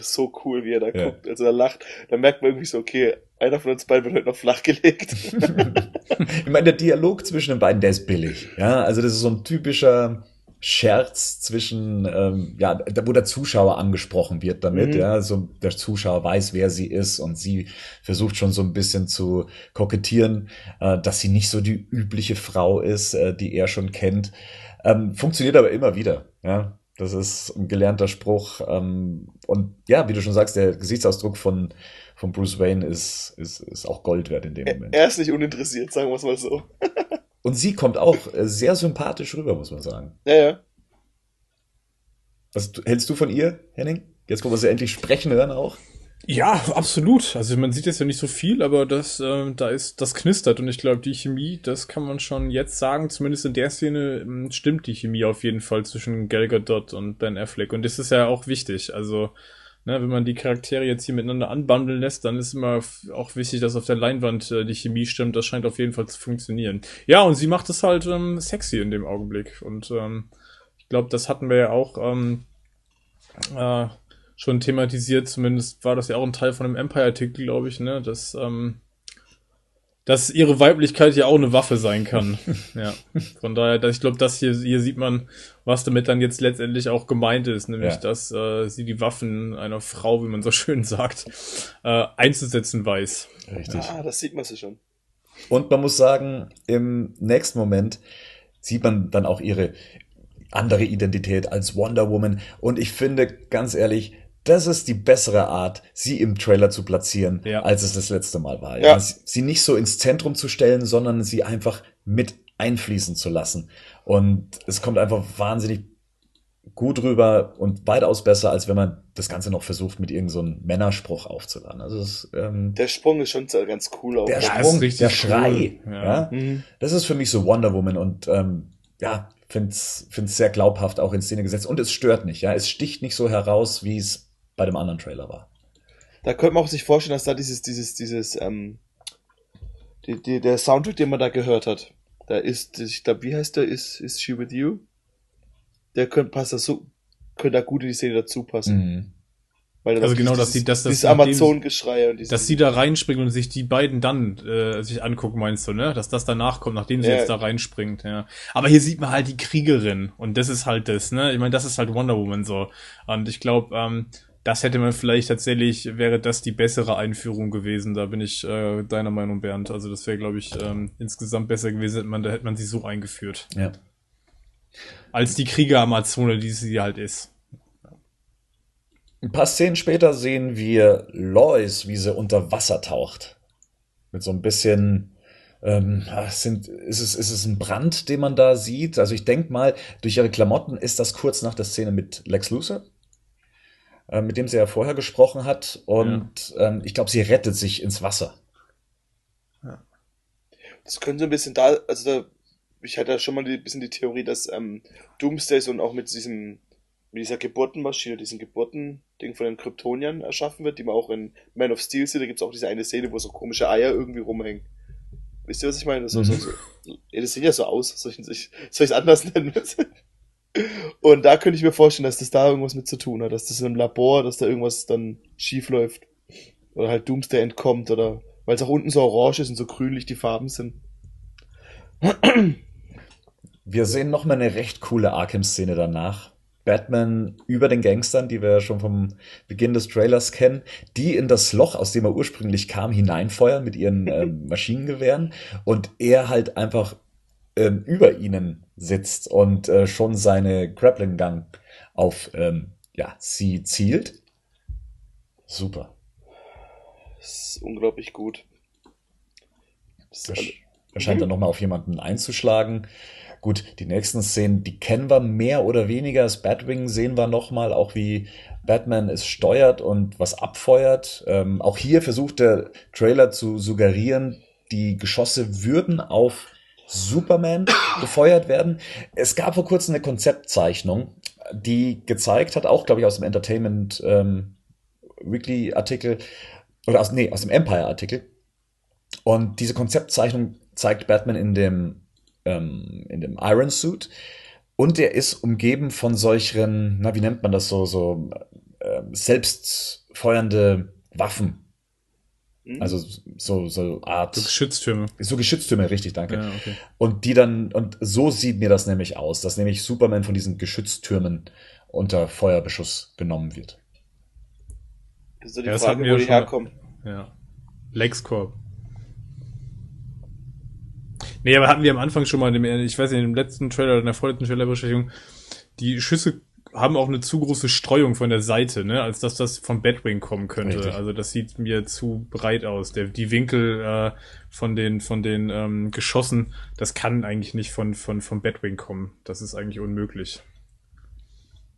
so cool, wie er da ja. guckt. Also er lacht. Da merkt man irgendwie so, okay, einer von uns beiden wird heute noch flachgelegt. ich meine, der Dialog zwischen den beiden, der ist billig. Ja, also das ist so ein typischer Scherz zwischen, ähm, ja, wo der Zuschauer angesprochen wird damit, mhm. ja, so der Zuschauer weiß, wer sie ist und sie versucht schon so ein bisschen zu kokettieren, äh, dass sie nicht so die übliche Frau ist, äh, die er schon kennt. Ähm, funktioniert aber immer wieder, ja. Das ist ein gelernter Spruch. Ähm, und ja, wie du schon sagst, der Gesichtsausdruck von, von Bruce Wayne ist, ist, ist auch Gold wert in dem Moment. Er ist nicht uninteressiert, sagen wir es mal so. Und sie kommt auch äh, sehr sympathisch rüber, muss man sagen. Ja, ja. Was hältst du von ihr, Henning? Jetzt, wo wir sie endlich sprechen hören auch. Ja, absolut. Also man sieht jetzt ja nicht so viel, aber das, äh, da ist, das knistert und ich glaube, die Chemie, das kann man schon jetzt sagen, zumindest in der Szene ähm, stimmt die Chemie auf jeden Fall zwischen Gal Gadot und Ben Affleck und das ist ja auch wichtig. Also ne, wenn man die Charaktere jetzt hier miteinander anbandeln lässt, dann ist immer auch wichtig, dass auf der Leinwand äh, die Chemie stimmt. Das scheint auf jeden Fall zu funktionieren. Ja, und sie macht es halt ähm, sexy in dem Augenblick. Und ähm, glaube, das hatten wir ja auch ähm, äh, schon thematisiert. Zumindest war das ja auch ein Teil von einem Empire-Artikel, glaube ich, ne? Dass, ähm, dass ihre Weiblichkeit ja auch eine Waffe sein kann. ja. Von daher, dass ich glaube, das hier, hier sieht man, was damit dann jetzt letztendlich auch gemeint ist, nämlich, ja. dass äh, sie die Waffen einer Frau, wie man so schön sagt, äh, einzusetzen weiß. Richtig. Ah, das sieht man sie schon. Und man muss sagen, im nächsten Moment sieht man dann auch ihre andere Identität als Wonder Woman. Und ich finde, ganz ehrlich, das ist die bessere Art, sie im Trailer zu platzieren, ja. als es das letzte Mal war. Ja. ja. Sie nicht so ins Zentrum zu stellen, sondern sie einfach mit einfließen zu lassen. Und es kommt einfach wahnsinnig gut rüber und weitaus besser, als wenn man das Ganze noch versucht, mit irgendeinem so Männerspruch aufzuladen. Also es, ähm, der Sprung ist schon ganz cool. Auch. Der Sprung, der Schrei. Cool. Ja. ja? Mhm. Das ist für mich so Wonder Woman und ähm, ja, finde es sehr glaubhaft auch in Szene gesetzt und es stört nicht. Ja, es sticht nicht so heraus, wie es bei dem anderen Trailer war. Da könnte man auch sich vorstellen, dass da dieses, dieses, dieses, ähm, die, die, der Soundtrack, den man da gehört hat, da ist, ich glaube, wie heißt der, ist, ist She With You? Der könnte, passt da so, könnte da gut in die Szene dazu passen. Mhm. Weil also genau, dass die, dass das Amazon-Geschrei und dass sie da reinspringen und sich die beiden dann äh, sich angucken, meinst du, ne? Dass das danach kommt, nachdem sie ja. jetzt da reinspringt, ja. Aber hier sieht man halt die Kriegerin und das ist halt das, ne? Ich meine, das ist halt Wonder Woman so. Und ich glaube, ähm, das hätte man vielleicht tatsächlich, wäre das die bessere Einführung gewesen. Da bin ich äh, deiner Meinung, Bernd. Also das wäre, glaube ich, ähm, insgesamt besser gewesen, hätte man, da hätte man sie so eingeführt. Ja. Als die Krieger-Amazone, die sie halt ist. Ein paar Szenen später sehen wir Lois, wie sie unter Wasser taucht. Mit so ein bisschen, ähm, sind, ist, es, ist es ein Brand, den man da sieht? Also ich denke mal, durch ihre Klamotten ist das kurz nach der Szene mit Lex Luthor, äh, mit dem sie ja vorher gesprochen hat. Und ja. ähm, ich glaube, sie rettet sich ins Wasser. Ja. Das könnte ein bisschen da, also da, ich hatte ja schon mal ein bisschen die Theorie, dass ähm, Doomsday so und auch mit diesem mit dieser Geburtenmaschine, diesem Geburtending von den Kryptoniern erschaffen wird, die man auch in Man of Steel sieht. Da gibt es auch diese eine Szene, wo so komische Eier irgendwie rumhängen. Wisst ihr, was ich meine? So, so, so, ja, das sieht ja so aus. Soll ich es anders nennen? Und da könnte ich mir vorstellen, dass das da irgendwas mit zu tun hat. Dass das im Labor, dass da irgendwas dann schief läuft. Oder halt Doomsday entkommt. Oder weil es auch unten so orange ist und so grünlich die Farben sind. Wir sehen noch mal eine recht coole Arkham-Szene danach, Batman über den Gangstern, die wir schon vom Beginn des Trailers kennen, die in das Loch, aus dem er ursprünglich kam, hineinfeuern mit ihren ähm, Maschinengewehren und er halt einfach ähm, über ihnen sitzt und äh, schon seine Grappling-Gun auf ähm, ja, sie zielt. Super. Das ist unglaublich gut. Er scheint dann nochmal auf jemanden einzuschlagen. Gut, die nächsten Szenen, die kennen wir mehr oder weniger. Das Batwing sehen wir nochmal, auch wie Batman es steuert und was abfeuert. Ähm, auch hier versucht der Trailer zu suggerieren, die Geschosse würden auf Superman gefeuert werden. Es gab vor kurzem eine Konzeptzeichnung, die gezeigt hat, auch glaube ich aus dem Entertainment ähm, Weekly Artikel oder aus nee aus dem Empire Artikel. Und diese Konzeptzeichnung zeigt Batman in dem ähm, in dem Iron Suit. Und er ist umgeben von solchen, na, wie nennt man das so, so äh, selbstfeuernde Waffen. Mhm. Also so, so Art. So Geschütztürme. So Geschütztürme, richtig, danke. Ja, okay. Und die dann, und so sieht mir das nämlich aus, dass nämlich Superman von diesen Geschütztürmen unter Feuerbeschuss genommen wird. Das ist so die ja, Frage, wo die herkommen. Ja. LexCorp. Nee, aber hatten wir am Anfang schon mal, in dem, ich weiß nicht, in dem letzten Trailer oder in der vorletzten Trailerbesprechung, die Schüsse haben auch eine zu große Streuung von der Seite, ne, als dass das vom Batwing kommen könnte. Richtig. Also das sieht mir zu breit aus. Der, die Winkel äh, von den von den ähm, Geschossen, das kann eigentlich nicht von von vom Batwing kommen. Das ist eigentlich unmöglich.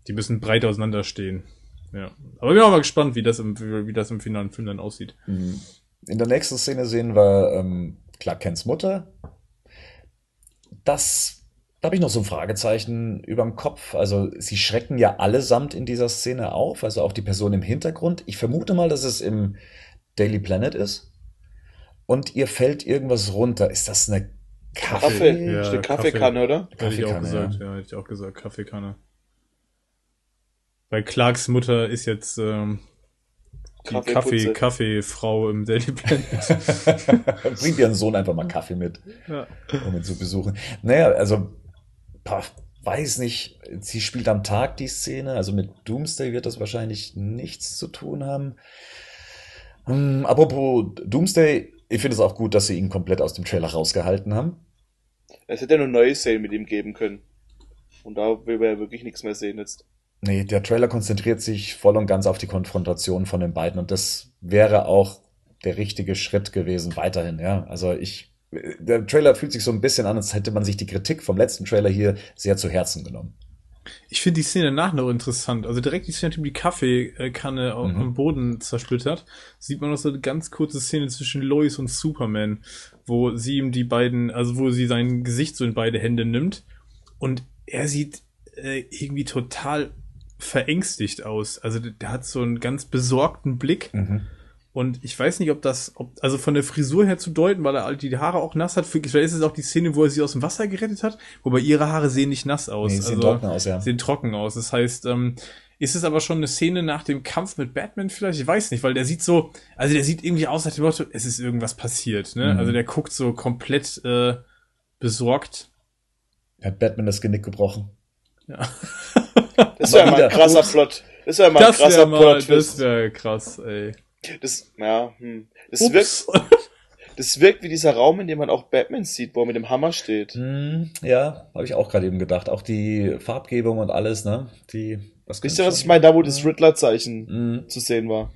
Die müssen breit auseinanderstehen. Ja, aber ich bin auch mal gespannt, wie das im wie, wie das im finalen Film dann aussieht. Mhm. In der nächsten Szene sehen wir ähm, Clark Kents Mutter, das, da habe ich noch so ein Fragezeichen über dem Kopf. Also sie schrecken ja allesamt in dieser Szene auf, also auch die Person im Hintergrund. Ich vermute mal, dass es im Daily Planet ist. Und ihr fällt irgendwas runter. Ist das eine Kaffee. Ja, Stück Kaffee. Kaffeekanne, oder? Hätte ich auch Kaffeekanne, gesagt, ja. hätte ich auch gesagt, Kaffeekanne. Weil Clarks Mutter ist jetzt ähm, die Kaffee. Kaffeefrau im Daily Planet. Bringt ihren Sohn einfach mal Kaffee mit, ja. um ihn zu besuchen. Naja, also, pah, weiß nicht, sie spielt am Tag die Szene, also mit Doomsday wird das wahrscheinlich nichts zu tun haben. Hm, apropos Doomsday, ich finde es auch gut, dass sie ihn komplett aus dem Trailer rausgehalten haben. Es hätte ja nur neue Szenen mit ihm geben können. Und da will man ja wirklich nichts mehr sehen jetzt. Nee, der Trailer konzentriert sich voll und ganz auf die Konfrontation von den beiden und das wäre auch der richtige Schritt gewesen weiterhin, ja. Also ich, der Trailer fühlt sich so ein bisschen an, als hätte man sich die Kritik vom letzten Trailer hier sehr zu Herzen genommen. Ich finde die Szene nach noch interessant. Also direkt die Szene, die Kaffeekanne Mhm. am Boden zersplittert, sieht man noch so eine ganz kurze Szene zwischen Lois und Superman, wo sie ihm die beiden, also wo sie sein Gesicht so in beide Hände nimmt und er sieht äh, irgendwie total verängstigt aus. Also der, der hat so einen ganz besorgten Blick Mhm. Und ich weiß nicht, ob das, ob, also von der Frisur her zu deuten, weil er halt die Haare auch nass hat. Vielleicht ist es auch die Szene, wo er sie aus dem Wasser gerettet hat, wobei ihre Haare sehen nicht nass aus. Nee, sehen also, trocken aus, ja. Sehen trocken aus. Das heißt, ähm, ist es aber schon eine Szene nach dem Kampf mit Batman vielleicht? Ich weiß nicht, weil der sieht so, also der sieht irgendwie aus, als dem Motto, es ist irgendwas passiert. Ne? Mhm. Also der guckt so komplett äh, besorgt. Hat Batman das Genick gebrochen. Ja. Das wäre Aber mal wieder- ein krasser. Plot. Das wäre mal ein krasser mal, das wäre krass, ey. Das, ja, hm. Das Ups. wirkt, das wirkt wie dieser Raum, in dem man auch Batman sieht, wo er mit dem Hammer steht. Hm, ja, habe ich auch gerade eben gedacht. Auch die Farbgebung und alles, ne? Die, das Wisst ihr, was ich meine? Da, wo das Riddler-Zeichen Mhm. zu sehen war.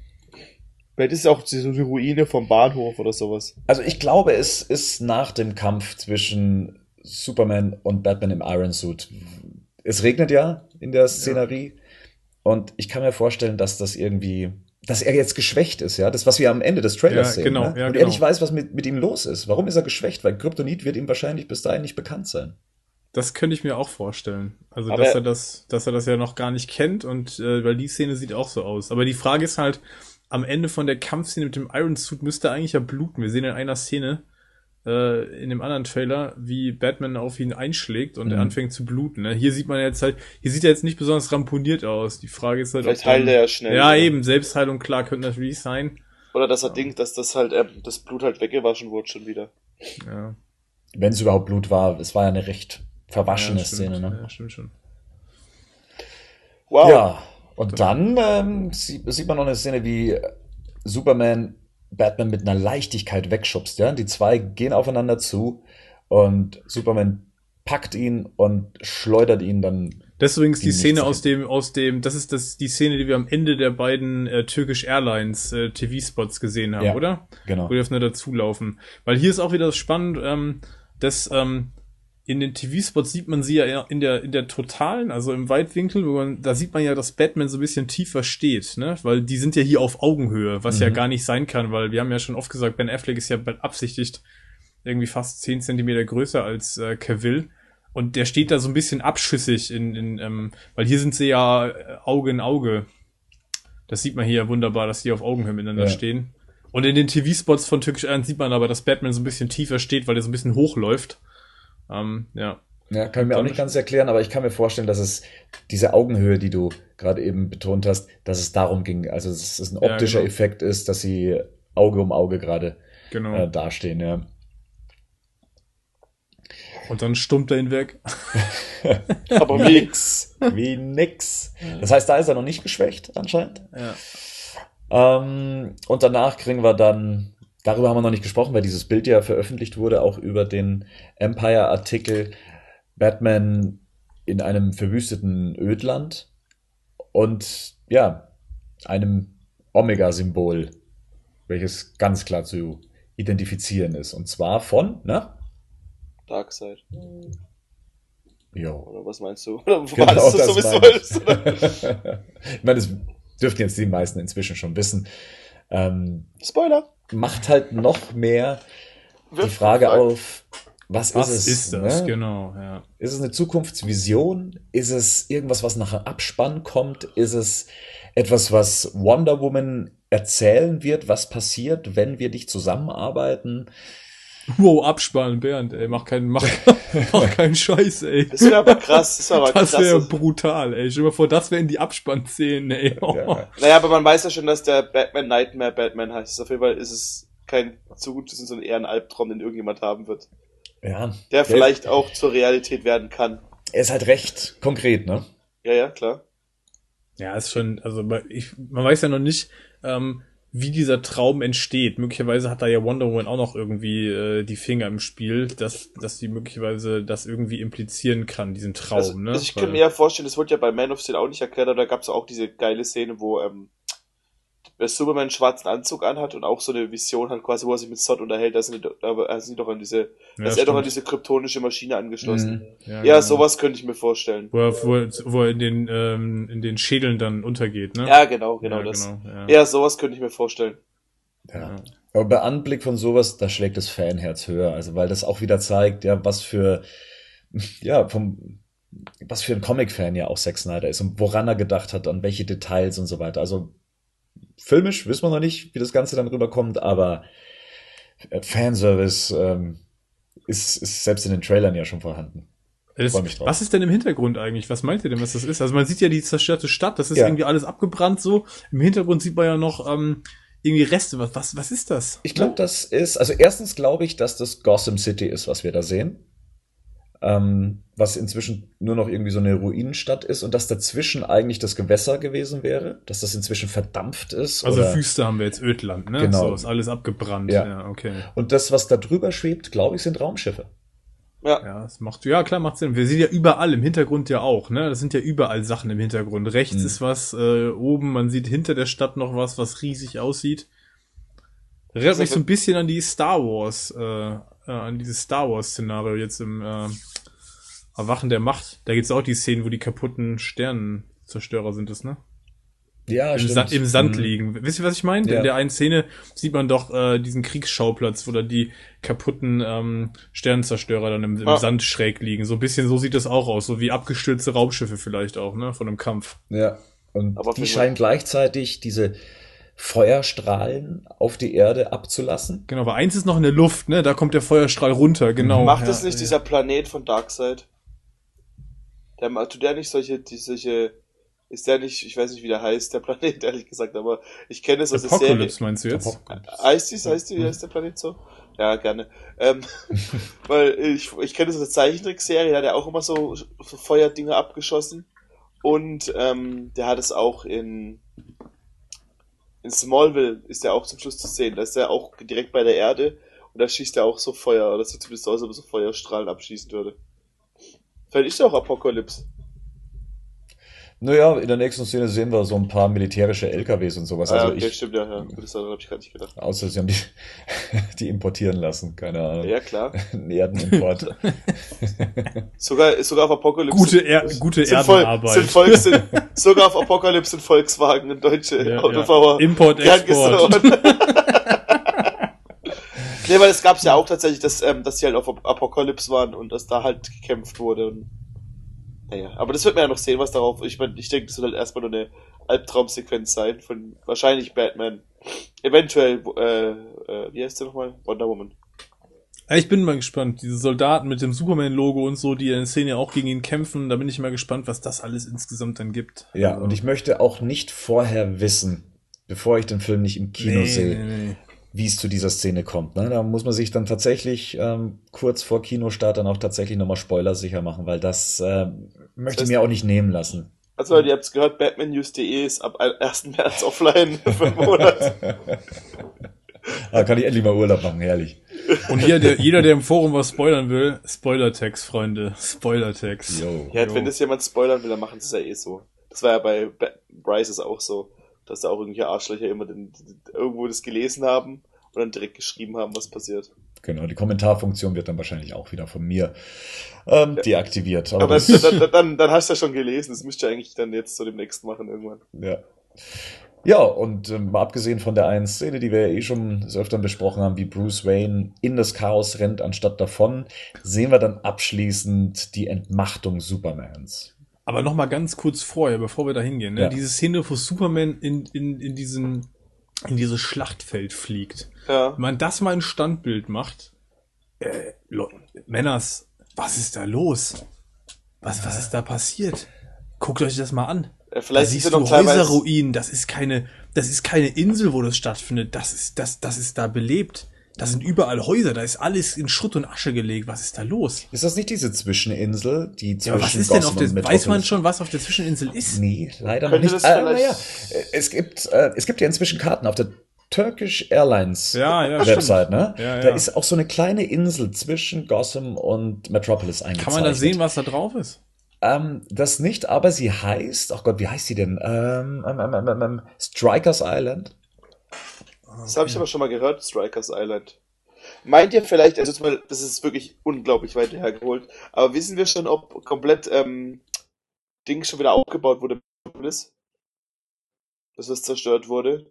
Vielleicht ist es auch so die Ruine vom Bahnhof oder sowas. Also ich glaube, es ist nach dem Kampf zwischen Superman und Batman im Iron Suit. Es regnet ja in der Szenerie und ich kann mir vorstellen, dass das irgendwie, dass er jetzt geschwächt ist, ja, das was wir am Ende des Trailers Ja, sehen, genau, ne? ja, und genau. er nicht weiß, was mit, mit ihm los ist. Warum ist er geschwächt? Weil Kryptonit wird ihm wahrscheinlich bis dahin nicht bekannt sein. Das könnte ich mir auch vorstellen. Also, Aber- dass er das, dass er das ja noch gar nicht kennt und äh, weil die Szene sieht auch so aus. Aber die Frage ist halt, am Ende von der Kampfszene mit dem Iron Suit müsste er eigentlich ja bluten. Wir sehen in einer Szene, äh, in dem anderen Trailer, wie Batman auf ihn einschlägt und er Mhm. anfängt zu bluten. Ne? Hier sieht man jetzt halt, hier sieht er jetzt nicht besonders ramponiert aus. Die Frage ist halt, Vielleicht dann- heilt er ja schnell. Ja, oder? eben, Selbstheilung, klar, könnte natürlich sein. Oder dass er denkt, dass das halt, ähm, das Blut halt weggewaschen wurde schon wieder. Ja, Wenn es überhaupt Blut war, es war ja eine recht verwaschene ja, stimmt. Szene, ne? Ja, stimmt schon. Wow. Ja, und dann ähm, sieht, sieht man noch eine Szene, wie Superman Batman mit einer Leichtigkeit wegschubst. Ja? Die zwei gehen aufeinander zu und Superman packt ihn und schleudert ihn dann. Das ist übrigens die Szene aus dem, aus dem, das ist das, die Szene, die wir am Ende der beiden äh, Turkish Airlines äh, TV-Spots gesehen haben, Ja. oder? Genau. Wo die aufeinander zulaufen. Weil hier ist auch wieder das spannend, ähm, dass ähm, in den TV-Spots sieht man sie ja in der, in der totalen, also im Weitwinkel, wo man, da sieht man ja, dass Batman so ein bisschen tiefer steht, ne? Weil die sind ja hier auf Augenhöhe, was ja Mhm. gar nicht sein kann, weil wir haben ja schon oft gesagt, Ben Affleck ist ja beabsichtigt irgendwie fast 10 Zentimeter größer als äh, Cavill. Und der steht da so ein bisschen abschüssig in, in ähm, weil hier sind sie ja äh, Auge in Auge. Das sieht man hier ja wunderbar, dass die auf Augenhöhe miteinander Ja. stehen. Und in den TV-Spots von Turkish Airlines sieht man aber, dass Batman so ein bisschen tiefer steht, weil er so ein bisschen hochläuft. Ähm, ja. Ja, kann ich mir auch nicht ganz erklären, aber ich kann mir vorstellen, dass es diese Augenhöhe, die du gerade eben betont hast, dass es darum ging. Also, dass es ein Ja, optischer genau. Effekt ist, dass sie Auge um Auge gerade Genau. äh, dastehen. Ja. Und dann stummt er ihn weg. Aber wie, Nix. Wie nix. Das heißt, da ist er noch nicht geschwächt, anscheinend. Ja. Ähm, und danach kriegen wir dann, darüber haben wir noch nicht gesprochen, weil dieses Bild ja veröffentlicht wurde, auch über den Empire-Artikel Batman in einem verwüsteten Ödland und ja, einem Omega-Symbol, welches ganz klar zu identifizieren ist. Und zwar von, ne? Darkseid. Jo. Oder was meinst du? Oder Genau, das das so ich meine, das dürften jetzt die meisten inzwischen schon wissen. Ähm, Spoiler. Macht halt noch mehr die Frage auf, was, Was ist es? ist das? ne? Genau, ja. Ist es eine Zukunftsvision? Ist es irgendwas, was nach einem Abspann kommt? Ist es etwas, was Wonder Woman erzählen wird, was passiert, wenn wir dich zusammenarbeiten? Wow, absparen, Bernd, ey, mach keinen, mach, mach keinen Scheiß, ey. Das wäre aber krass, das wäre aber Das krass. wäre brutal, ey. Stell dir mal vor, das wären die Abspannszenen, ey. Ja. Naja, aber man weiß ja schon, dass der Batman Nightmare Batman heißt. Auf jeden Fall ist es kein zu gutes, so ein eher ein Albtraum, den irgendjemand haben wird. ja. Der vielleicht auch zur Realität werden kann. Er ist halt recht konkret, ne? Ja, ja, klar. Ja, ist schon, also ich, man weiß ja noch nicht, ähm, wie dieser Traum entsteht. Möglicherweise hat da ja Wonder Woman auch noch irgendwie äh, die Finger im Spiel, dass, dass sie möglicherweise das irgendwie implizieren kann, diesen Traum. Also, ne? also ich Weil- kann mir ja vorstellen, das wurde ja bei Man of Steel auch nicht erklärt, aber da gab es auch diese geile Szene, wo ähm, der Superman einen schwarzen Anzug anhat und auch so eine Vision hat, quasi, wo er sich mit Zod unterhält, da sind die, doch- an diese, ja, da ist er doch an diese kryptonische Maschine angeschlossen. ja, Ja, genau. sowas könnte ich mir vorstellen. Wo er, wo er, wo er in den ähm, in den Schädeln dann untergeht, ne? Ja, genau, genau ja, das. Genau, ja. Ja, sowas könnte ich mir vorstellen. Ja. Aber bei Anblick von sowas, da schlägt das Fanherz höher. Also, weil das auch wieder zeigt, ja, was für, ja, vom, was für ein Comic-Fan ja auch Zack Snyder ist und woran er gedacht hat, an welche Details und so weiter. Also, filmisch wissen wir noch nicht, wie das Ganze dann rüberkommt, aber äh, Fanservice ähm, ist, ist selbst in den Trailern ja schon vorhanden. Das, mich drauf. was ist denn im Hintergrund eigentlich? Was meint ihr denn, was das ist? Also man sieht ja die zerstörte Stadt, das ist Ja. irgendwie alles abgebrannt so. Im Hintergrund sieht man ja noch ähm, irgendwie Reste. Was, was, was ist das? Ich glaube, das ist, also erstens glaube ich, dass das Gotham City ist, was wir da sehen. Ähm, was inzwischen nur noch irgendwie so eine Ruinenstadt ist und dass dazwischen eigentlich das Gewässer gewesen wäre, dass das inzwischen verdampft ist. Also oder, Wüste haben wir jetzt Ödland, ne? Genau. So ist alles abgebrannt. Ja. Ja, okay. und das, was da drüber schwebt, glaube ich, sind Raumschiffe. Ja, Ja, das macht, ja klar, macht Sinn. Wir sehen ja überall im Hintergrund ja auch, ne? Das sind ja überall Sachen im Hintergrund. Rechts Mhm. ist was, äh, oben, man sieht hinter der Stadt noch was, was riesig aussieht. Erinnert mich so ein bisschen an die Star Wars, äh, äh, an dieses Star Wars Szenario jetzt im äh, Erwachen der Macht. Da gibt's auch die Szenen, wo die kaputten Sternenzerstörer sind es, ne? Ja, Im, stimmt. Sand, Im Sand Mhm. liegen. Wisst ihr, was ich meine? Ja. In der einen Szene sieht man doch äh, diesen Kriegsschauplatz, wo da die kaputten ähm, Sternenzerstörer dann im, im Ah. Sand schräg liegen. So ein bisschen so sieht das auch aus, so wie abgestürzte Raumschiffe vielleicht auch, ne, von einem Kampf. Ja. Und Aber die scheinen gleichzeitig diese Feuerstrahlen auf die Erde abzulassen. Genau, aber eins ist noch in der Luft, ne? Da kommt der Feuerstrahl runter, genau. macht ja, das nicht ja. dieser Planet von Darkseid? Der tut der nicht solche, die, solche, ist der nicht, ich weiß nicht, wie der heißt, der Planet, ehrlich gesagt, aber ich kenne es aus der Serie. Apocalypse meinst du jetzt? Heißt die, heißt die, heißt der Planet so? Ja, gerne. Ähm, weil ich, ich kenne das aus der Zeichentrickserie, da hat er auch immer so, Feuerdinger abgeschossen. Und ähm, der hat es auch in, in Smallville ist er auch zum Schluss zu sehen. Da ist er auch direkt bei der Erde und da schießt er auch so Feuer, oder sieht zumindest aus, als ob er so Feuerstrahlen abschießen würde. Vielleicht ist er auch Apokalypse. Naja, in der nächsten Szene sehen wir so ein paar militärische LKWs und sowas. ah, Also okay, ich, stimmt, ja, ja. Gut, das habe ich gar nicht gedacht. außer sie haben die, die importieren lassen, keine Ahnung. Ja, klar. Ein Erdenimport. Sogar, sogar auf Apokalypse. Gute, er gute sind, Erdenarbeit. sind, Volks, sind sogar auf Apokalypse sind Volkswagen und deutsche Ja, Autobauer. ja. Import, Export. gesonnen. nee, weil es gab's ja auch tatsächlich, dass, ähm, dass sie halt auf Apokalypse waren und dass da halt gekämpft wurde. Und, naja, aber das wird man ja noch sehen, was darauf. Ich meine, ich denke, das wird halt erstmal nur eine Albtraumsequenz sein von wahrscheinlich Batman. Eventuell, äh, äh, wie heißt der nochmal? Wonder Woman. Ich bin mal gespannt. Diese Soldaten mit dem Superman-Logo und so, die in der Szene auch gegen ihn kämpfen, da bin ich mal gespannt, was das alles insgesamt dann gibt. ja, Also- und ich möchte auch nicht vorher wissen, bevor ich den Film nicht im Kino Nee, sehe, nee, nee. Wie es zu dieser Szene kommt. Ne? Da muss man sich dann tatsächlich ähm, kurz vor Kinostart dann auch tatsächlich nochmal spoilersicher machen, weil das äh, möchte Das ich mir auch nicht nehmen lassen. Also, Leute, ihr habt's gehört, batmannews.de ist ab 1. März offline für einen Monat. Da kann ich endlich mal Urlaub machen, herrlich. Und jeder der, jeder, der im Forum was spoilern will, Spoiler-Tags, Freunde. Spoiler-Tags. Ja, wenn das jemand spoilern will, dann machen sie es ja eh so. Das war ja bei Bryce auch so, dass da auch irgendwelche Arschlöcher immer den, irgendwo das gelesen haben und dann direkt geschrieben haben, was passiert. Genau, die Kommentarfunktion wird dann wahrscheinlich auch wieder von mir ähm, deaktiviert. Aber, Aber das, dann, dann, dann, hast du ja schon gelesen, das müsst ihr eigentlich dann jetzt so demnächst machen irgendwann. ja. Ja, und ähm, mal abgesehen von der einen Szene, die wir ja eh schon des Öfteren besprochen haben, wie Bruce Wayne in das Chaos rennt anstatt davon, sehen wir dann abschließend die Entmachtung Supermans. Aber noch mal ganz kurz vorher, bevor wir da hingehen, ne? Ja. diese Szene, wo Superman in, in, in diesen in dieses Schlachtfeld fliegt. Ja. Wenn man das mal ein Standbild macht, Äh, Männers, was ist da los? Was, was ist da passiert? Guckt euch das mal an. Äh, vielleicht da siehst du. Häuserruinen. Das ist keine, das ist keine Insel, wo das stattfindet. Das ist, das, das ist da belebt. Da sind überall Häuser. Da ist alles in Schutt und Asche gelegt. Was ist da los? Ist das nicht diese Zwischeninsel, die Ja, zwischen was ist denn Gotham auf der, weiß man schon, was auf der Zwischeninsel ist? Nee, leider noch nicht. Ah, naja, es gibt, äh, es gibt ja inzwischen Karten auf der Turkish Airlines Ja, ja, Website, ne? Ja, Da ist auch so eine kleine Insel zwischen Gotham und Metropolis Kann eingezeichnet. man da sehen, was da drauf ist? Ähm, das nicht, aber sie heißt, ach Gott, wie heißt sie denn? Ähm, ähm, ähm, ähm, ähm, Strikers Island. Das habe ich aber schon mal gehört, Strikers Island. Meint ihr vielleicht, also mal, das ist wirklich unglaublich weit hergeholt, aber wissen wir schon, ob komplett ähm, Ding schon wieder aufgebaut wurde? Dass was zerstört wurde?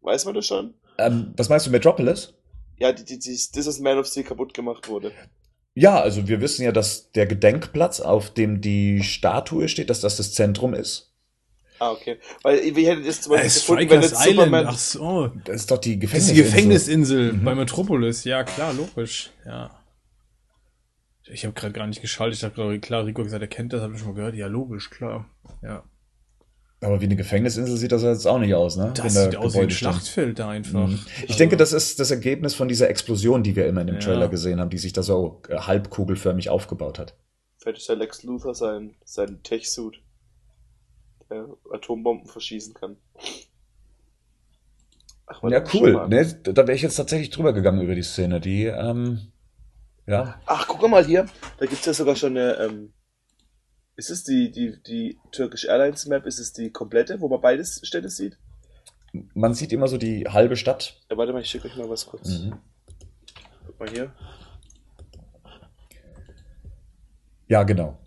Weiß man das schon? Ähm, was meinst du, Metropolis? Ja, die, die, die, das ist Man of Steel kaputt gemacht wurde. Ja, also wir wissen ja, dass der Gedenkplatz, auf dem die Statue steht, dass das das Zentrum ist. Ah, okay. Weil wir hätten das zum Äh, Beispiel gefunden, wenn jetzt. Superman. Ach so. Das ist doch die Das ist Gefängnisinsel. die Gefängnisinsel Mhm. bei Metropolis. Ja, klar, logisch. Ja. Ich habe gerade gar nicht geschaltet. Ich habe gerade klar, Rico hat gesagt, er kennt das, habe ich schon mal gehört. Ja, logisch, klar. Ja. Aber wie eine Gefängnisinsel sieht das jetzt auch nicht aus, ne? Das da sieht aus wie ein. Schlachtfeld da einfach. Mhm. Ich Also- denke, das ist das Ergebnis von dieser Explosion, die wir immer in dem Ja. Trailer gesehen haben, die sich da so äh, halbkugelförmig aufgebaut hat. Vielleicht ist der Lex Luthor sein, sein Tech-Suit, der Atombomben verschießen kann. Ach, Ja, cool. Ne? Da wäre ich jetzt tatsächlich drüber gegangen über die Szene. Die, ähm, ja. Ach, guck mal hier. Da gibt's ja sogar schon eine, ähm, ist es die, die, die Turkish Airlines Map? Ist es die komplette, wo man beides Städte sieht? Man sieht immer so die halbe Stadt. Ja, warte mal, ich schicke euch mal was kurz. Mhm. Guck mal hier. Ja, genau.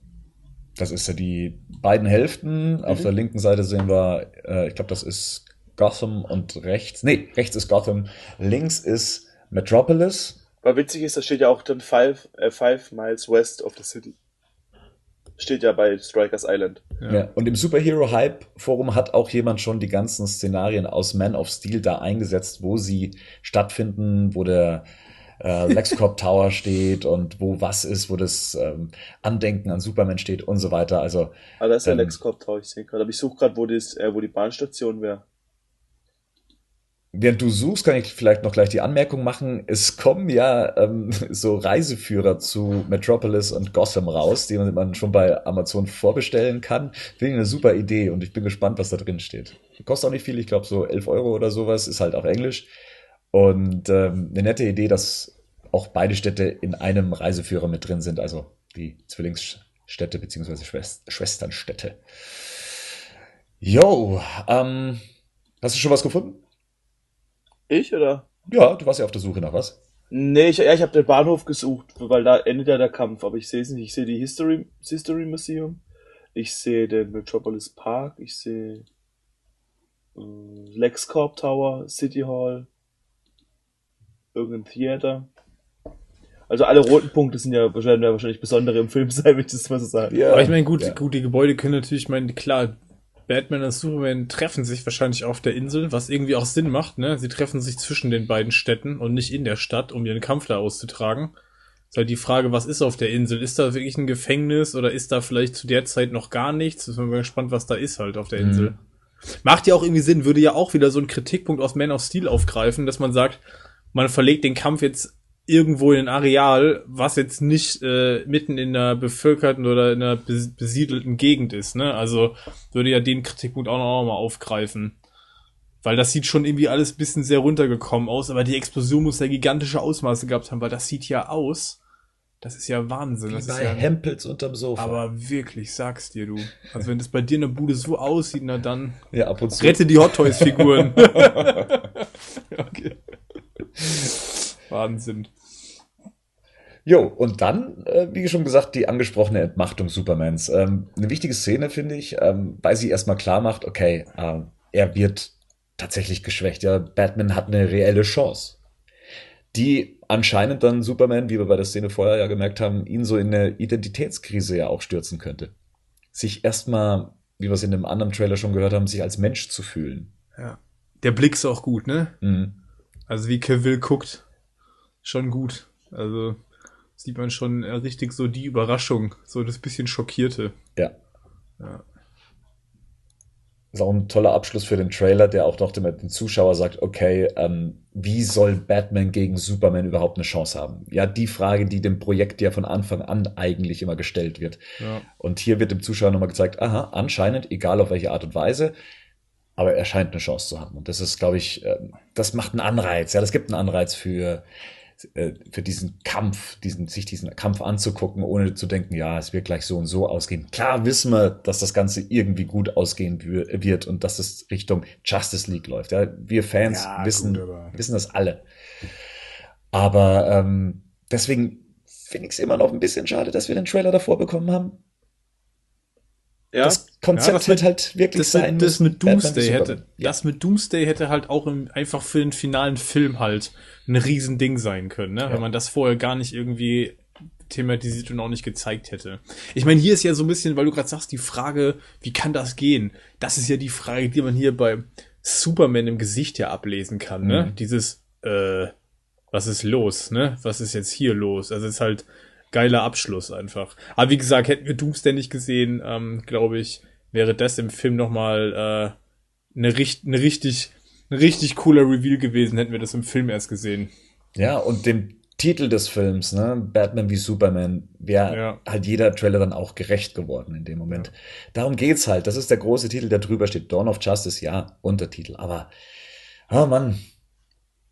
Das ist ja die beiden Hälften. Auf Mhm. der linken Seite sehen wir, äh, ich glaube, das ist Gotham und rechts. Nee, rechts ist Gotham. Links ist Metropolis. Weil witzig ist, da steht ja auch dann five, äh, five miles west of the city. Steht ja bei Strikers Island. Ja. Ja. Und im Superhero Hype Forum hat auch jemand schon die ganzen Szenarien aus Man of Steel da eingesetzt, wo sie stattfinden, wo der äh, LexCorp Tower steht und wo was ist, wo das ähm, Andenken an Superman steht und so weiter. Also Ah, da ist der Ähm. LexCorp Tower, ich sehe gerade. Aber ich suche gerade, wo, das, äh, wo die Bahnstation wäre. Während du suchst, kann ich vielleicht noch gleich die Anmerkung machen, es kommen ja ähm, so Reiseführer zu Metropolis und Gotham raus, die man schon bei Amazon vorbestellen kann. Finde ich eine super Idee und ich bin gespannt, was da drin steht. Kostet auch nicht viel, ich glaube so 11 Euro oder sowas, ist halt auf Englisch. Und ähm, eine nette Idee, dass auch beide Städte in einem Reiseführer mit drin sind, also die Zwillingsstädte beziehungsweise Schwest Schwesternstädte. Yo, ähm, hast du schon was gefunden? Ich oder? Ja, du warst ja auf der Suche nach was. Nee, ich, ja, ich habe den Bahnhof gesucht, weil da endet ja der Kampf, aber ich sehe es nicht. Ich sehe die History, das History Museum, ich sehe den Metropolis Park, ich sehe äh, LexCorp Tower, City Hall, irgendein Theater. Also alle roten Punkte sind ja wahrscheinlich, wahrscheinlich besondere im Film sein, wenn ich das mal so sagen. Ja. Aber ich meine, gut, Ja. gut, die Gebäude können natürlich, ich meine, klar, Batman und Superman treffen sich wahrscheinlich auf der Insel, was irgendwie auch Sinn macht, ne? Sie treffen sich zwischen den beiden Städten und nicht in der Stadt, um ihren Kampf da auszutragen. Ist halt die Frage, was ist auf der Insel? Ist da wirklich ein Gefängnis oder ist da vielleicht zu der Zeit noch gar nichts? Ist mal gespannt, was da ist halt auf der Mhm. Insel. Macht ja auch irgendwie Sinn, würde ja auch wieder so ein Kritikpunkt aus Man of Steel aufgreifen, dass man sagt, man verlegt den Kampf jetzt irgendwo in ein Areal, was jetzt nicht äh, mitten in einer bevölkerten oder in einer bes- besiedelten Gegend ist. Ne? Also würde ja den Kritikpunkt auch noch mal aufgreifen. Weil das sieht schon irgendwie alles ein bisschen sehr runtergekommen aus, aber die Explosion muss ja gigantische Ausmaße gehabt haben, weil das sieht ja aus. Das ist ja Wahnsinn. Das ist bei ja, Hempels unterm Sofa. aber wirklich, sag's dir du. Also wenn das bei dir in der Bude so aussieht, na dann ja, ab und zu. rette die Hot Toys Figuren. okay. Wahnsinn. Jo, und dann, äh, wie schon gesagt, die angesprochene Entmachtung Supermans. Ähm, eine wichtige Szene, finde ich, ähm, weil sie erstmal klar macht, okay, ähm, er wird tatsächlich geschwächt. Ja, Batman hat eine reelle Chance. Die anscheinend dann Superman, wie wir bei der Szene vorher ja gemerkt haben, ihn so in eine Identitätskrise ja auch stürzen könnte. Sich erstmal, wie wir es in dem anderen Trailer schon gehört haben, sich als Mensch zu fühlen. Ja. Der Blick ist auch gut, ne? Mhm. Also wie Cavill guckt. Schon gut. Also sieht man schon äh, richtig so die Überraschung, so das bisschen schockierte. Ja. Ja. Ist auch ein toller Abschluss für den Trailer, der auch noch dem, Zuschauer sagt, okay, ähm, wie soll Batman gegen Superman überhaupt eine Chance haben? Ja, die Frage, die dem Projekt ja von Anfang an eigentlich immer gestellt wird. Ja. Und hier wird dem Zuschauer nochmal gezeigt, aha, anscheinend, egal auf welche Art und Weise, aber er scheint eine Chance zu haben. Und das ist, glaube ich, ähm, das macht einen Anreiz. Ja, das gibt einen Anreiz für, äh, für diesen Kampf, diesen, sich diesen Kampf anzugucken, ohne zu denken, ja, es wird gleich so und so ausgehen. Klar wissen wir, dass das Ganze irgendwie gut ausgehen wird und dass es Richtung Justice League läuft. Ja, wir Fans Ja, wissen, gut, wissen das alle. Aber ähm, deswegen finde ich es immer noch ein bisschen schade, dass wir den Trailer davor bekommen haben. Ja, Das Konzept Ja, das wird halt wirklich Das, sein. mit, das mit Doomsday hätte. Ja. das mit Doomsday hätte halt auch im, einfach für den finalen Film halt ein Riesending sein können, ne? Ja. Wenn man das vorher gar nicht irgendwie thematisiert und auch nicht gezeigt hätte. Ich meine, hier ist ja so ein bisschen, weil du gerade sagst, die Frage, wie kann das gehen? Das ist ja die Frage, die man hier bei Superman im Gesicht ja ablesen kann, ne? Mhm. Dieses, äh, was ist los, ne? Was ist jetzt hier los? Also es ist halt geiler Abschluss einfach. Aber wie gesagt, hätten wir Doomsday nicht gesehen, ähm, glaube ich, wäre das im Film nochmal äh, eine, richt eine richtig, ein richtig cooler Reveal gewesen, hätten wir das im Film erst gesehen. Ja, und dem Titel des Films, ne, Batman wie Superman, wäre Ja. halt jeder Trailer dann auch gerecht geworden in dem Moment. Darum geht's halt. Das ist der große Titel, der drüber steht. Dawn of Justice, ja, Untertitel. Aber, oh Mann.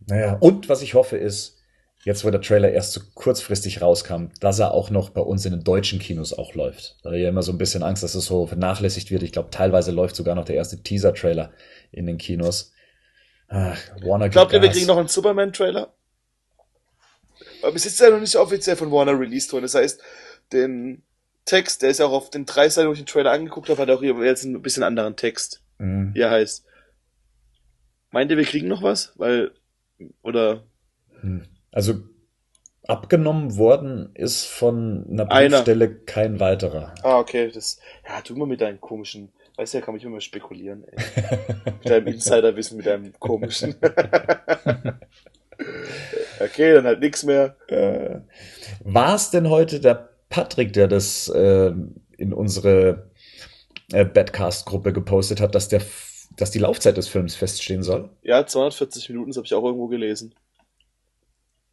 Naja, und was ich hoffe ist, jetzt wo der Trailer erst so kurzfristig rauskam, dass er auch noch bei uns in den deutschen Kinos auch läuft. Da habe ich ja immer so ein bisschen Angst, dass es so vernachlässigt wird. Ich glaube, teilweise läuft sogar noch der erste Teaser-Trailer in den Kinos. Ach, Warner Glaubt ihr, wir kriegen noch einen Superman-Trailer? Aber bis jetzt ist er noch nicht offiziell von Warner released worden. Das heißt, den Text, der ist ja auch auf den drei Seiten, wo ich den Trailer angeguckt habe, hat auch hier jetzt ein bisschen anderen Text, Mhm. wie er heißt. Meint ihr, wir kriegen noch was? Weil, oder, Hm. Also abgenommen worden ist von einer Einer. Briefstelle kein weiterer. ah, okay, das, ja, tu mal mit deinen komischen, weißt du, ja, kann mich immer spekulieren, ey. mit deinem Insiderwissen, mit deinem komischen. okay, dann halt nix mehr. Äh, War es denn heute der Patrick, der das äh, in unsere äh, Badcast-Gruppe gepostet hat, dass, der, dass die Laufzeit des Films feststehen soll? Ja, 240 Minuten, das habe ich auch irgendwo gelesen.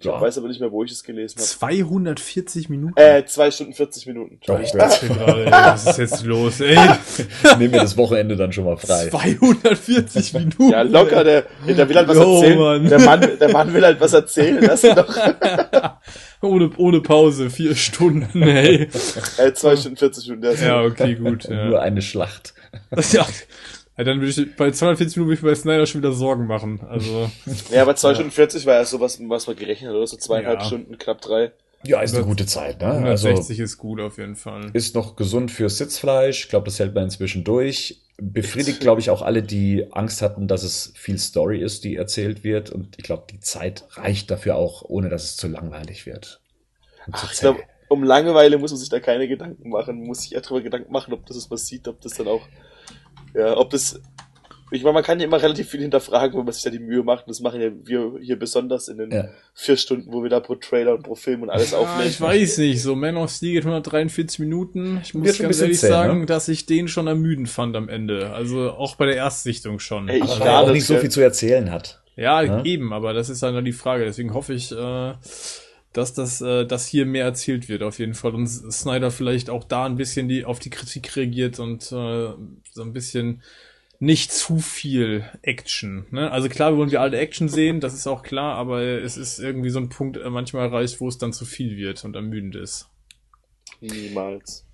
Ich Ja. weiß aber nicht mehr, wo ich es gelesen habe. 240 Minuten? Äh, 2 Stunden 40 Minuten. Doch, ich dachte gerade, ey, was ist jetzt los, ey? nehme mir das Wochenende dann schon mal frei. 240 Minuten. Ja, locker, der, der will halt was Jo, erzählen. Mann. Der, Mann, der Mann will halt was erzählen. Lass ihn doch. ohne, ohne Pause, vier Stunden, ey. Äh, 2 Stunden 40 Minuten. Der ist Ja, okay, gut. Nur Ja. eine Schlacht. ja. Ja, dann würde ich, bei 240 Minuten würde ich mir bei Snyder schon wieder Sorgen machen. Also, ja, aber 2 Stunden 40 war ja so was, was man gerechnet hat, oder? So zweieinhalb Ja. Stunden, knapp drei. Ja, ist eine gute Zeit, ne? Also 160 ist gut auf jeden Fall. ist noch gesund für Sitzfleisch. Ich glaube, das hält man inzwischen durch. Befriedigt, glaube ich, auch alle, die Angst hatten, dass es viel Story ist, die erzählt wird. Und ich glaube, die Zeit reicht dafür auch, ohne dass es zu langweilig wird. Ach, ich glaube, um Langeweile muss man sich da keine Gedanken machen. Man muss sich eher darüber Gedanken machen, ob das was sieht, ob das dann auch, ja, ob das, ich meine, man kann ja immer relativ viel hinterfragen, wenn man sich da die Mühe macht. Und das machen ja wir hier besonders in den Ja. vier Stunden, wo wir da pro Trailer und pro Film und alles Ah, aufnehmen. ich weiß nicht, so Man of Steel geht 143 Minuten. Ich muss ganz ehrlich zäh, sagen, ne? dass ich den schon ermüdend fand am Ende. Also auch bei der Erstsichtung schon. Ey, ich also, Weil er auch nicht so viel zu erzählen hat. ja, Ja. eben, aber das ist dann die Frage. Deswegen hoffe ich, äh, dass das, äh, dass hier mehr erzählt wird auf jeden Fall und Snyder vielleicht auch da ein bisschen die auf die Kritik reagiert und äh, so ein bisschen nicht zu viel Action. Ne? Also klar, wir wollen wir alte Action sehen, das ist auch klar, aber es ist irgendwie so ein Punkt äh, manchmal erreicht, wo es dann zu viel wird und ermüdend ist. Niemals.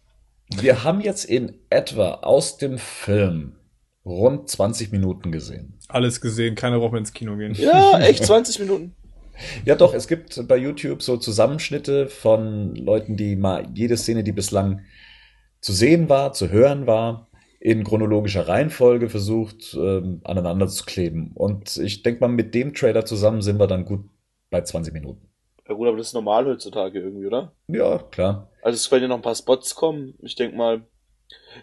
Wir haben jetzt in etwa aus dem Film rund 20 Minuten gesehen. Alles gesehen, keiner braucht mehr ins Kino gehen. Ja, echt 20 Minuten. Ja, doch, es gibt bei YouTube so Zusammenschnitte von Leuten, die mal jede Szene, die bislang zu sehen war, zu hören war, in chronologischer Reihenfolge versucht, ähm, aneinander zu kleben. Und ich denke mal, mit dem Trailer zusammen sind wir dann gut bei 20 Minuten. Ja gut, aber das ist normal heutzutage irgendwie, oder? Ja, klar. Also es können ja noch ein paar Spots kommen. Ich denk mal,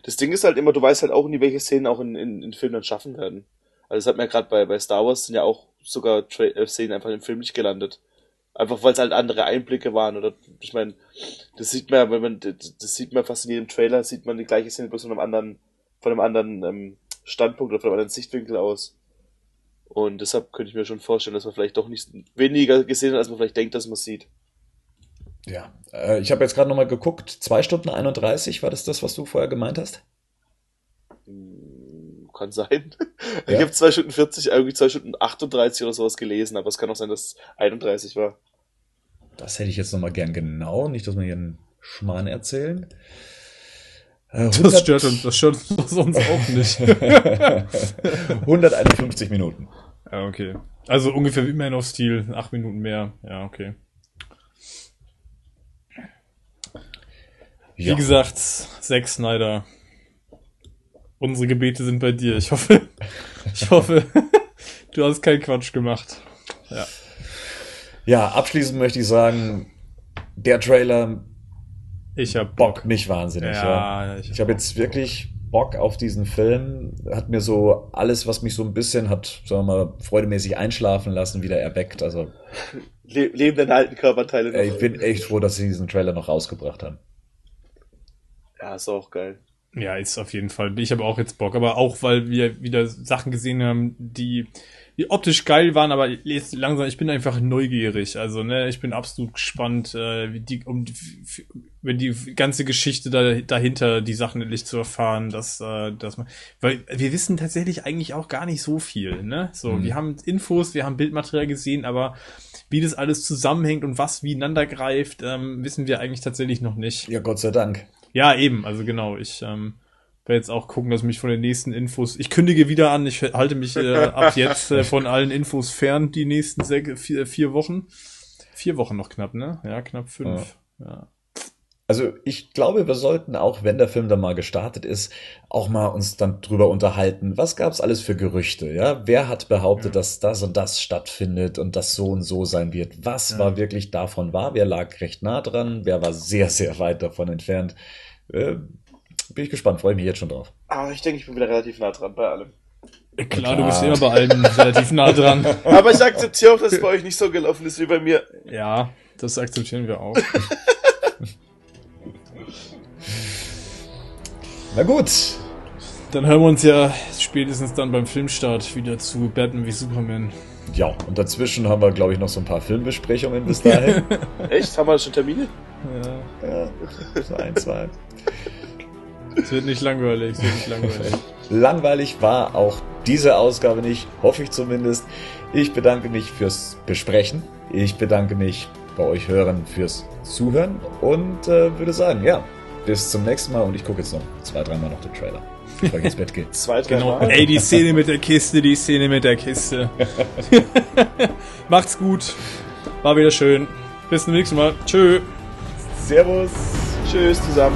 das Ding ist halt immer, du weißt halt auch nie, welche Szenen auch in, in, in Filmen dann schaffen werden. Also das hat mir gerade bei, bei Star Wars sind ja auch sogar Tra äh, Szenen einfach im Film nicht gelandet. Einfach weil es halt andere Einblicke waren. Oder ich meine, das sieht man, wenn man, das sieht man fast in jedem Trailer, sieht man die gleiche Szene bloß von einem anderen, von einem anderen ähm, Standpunkt oder von einem anderen Sichtwinkel aus. Und deshalb könnte ich mir schon vorstellen, dass man vielleicht doch nicht weniger gesehen hat, als man vielleicht denkt, dass man sieht. Ja, äh, ich habe jetzt gerade nochmal geguckt, 2 Stunden 31, war das das, was du vorher gemeint hast? Hm, Kann sein. Ja. Ich habe 2 Stunden 40, irgendwie 2 Stunden 38 oder sowas gelesen, aber es kann auch sein, dass es 31 war. Das hätte ich jetzt nochmal gern genau, nicht, dass wir hier einen Schmarrn erzählen. Äh, Das stört uns, das stört uns auch nicht. 151 Minuten. ja, okay. Also ungefähr wie Man of Steel, acht Minuten mehr. Ja, okay. Wie Ja. gesagt, Zack Snyder. Unsere Gebete sind bei dir. Ich hoffe, ich hoffe, du hast keinen Quatsch gemacht. Ja. Ja, abschließend möchte ich sagen, der Trailer Ich hab bockt mich wahnsinnig. Ja, Ja, ich, Ich habe jetzt wirklich Bock auf diesen Film. Hat mir so alles, was mich so ein bisschen hat, sagen wir mal, freudemäßig einschlafen lassen, wieder erweckt. Also Le leben deine alten Körperteile ey, ich bin echt froh, dass sie diesen Trailer noch rausgebracht haben. ja, ist auch geil. Ja, ist auf jeden Fall. Ich habe auch jetzt Bock, aber auch, weil wir wieder Sachen gesehen haben, die, die optisch geil waren, aber jetzt langsam, ich bin einfach neugierig. Also, ne, ich bin absolut gespannt, äh, wie die, um, wenn die ganze Geschichte da, dahinter, die Sachen endlich zu erfahren, dass, äh, dass man, weil wir wissen tatsächlich eigentlich auch gar nicht so viel, ne? So, Mhm. wir haben Infos, wir haben Bildmaterial gesehen, aber wie das alles zusammenhängt und was wie ineinander greift, ähm, wissen wir eigentlich tatsächlich noch nicht. Ja, Gott sei Dank. Ja, eben, also genau. Ich ähm, werde jetzt auch gucken, dass mich von den nächsten Infos. Ich kündige wieder an, ich halte mich äh, ab jetzt äh, von allen Infos fern, die nächsten vier, vier Wochen. Vier Wochen noch knapp, ne? Ja, knapp fünf. Ja. Also ich glaube, wir sollten auch, wenn der Film dann mal gestartet ist, auch mal uns dann drüber unterhalten, was gab's alles für Gerüchte, ja? Wer hat behauptet, Ja. dass das und das stattfindet und das so und so sein wird? Was Ja. war wirklich davon wahr? Wer lag recht nah dran? Wer war sehr, sehr weit davon entfernt? Äh, bin ich gespannt, freue mich jetzt schon drauf. Aber ich denke, ich bin wieder relativ nah dran bei allem. Klar, du bist immer bei allen relativ nah dran. Aber ich akzeptiere auch, dass es bei euch nicht so gelaufen ist wie bei mir. Ja, das akzeptieren wir auch. Na gut, Dann hören wir uns ja spätestens dann beim Filmstart wieder zu Batman wie Superman. ja, und dazwischen haben wir, glaube ich, noch so ein paar Filmbesprechungen bis dahin. Echt? Haben wir schon Termine? Ja, ja, so ein, zwei. Es wird nicht langweilig, es wird nicht langweilig. Langweilig war auch diese Ausgabe nicht, hoffe ich zumindest. Ich bedanke mich fürs Besprechen. Ich bedanke mich bei euch Hörern fürs Zuhören und äh, würde sagen, ja, bis zum nächsten Mal und ich gucke jetzt noch zwei, dreimal noch den Trailer, bevor ich ins Bett gehe. Zwei, drei Genau. Mal. Ey, die Szene mit der Kiste, die Szene mit der Kiste. Macht's gut. War wieder schön. Bis zum nächsten Mal. Tschö. Servus! Tschüss zusammen.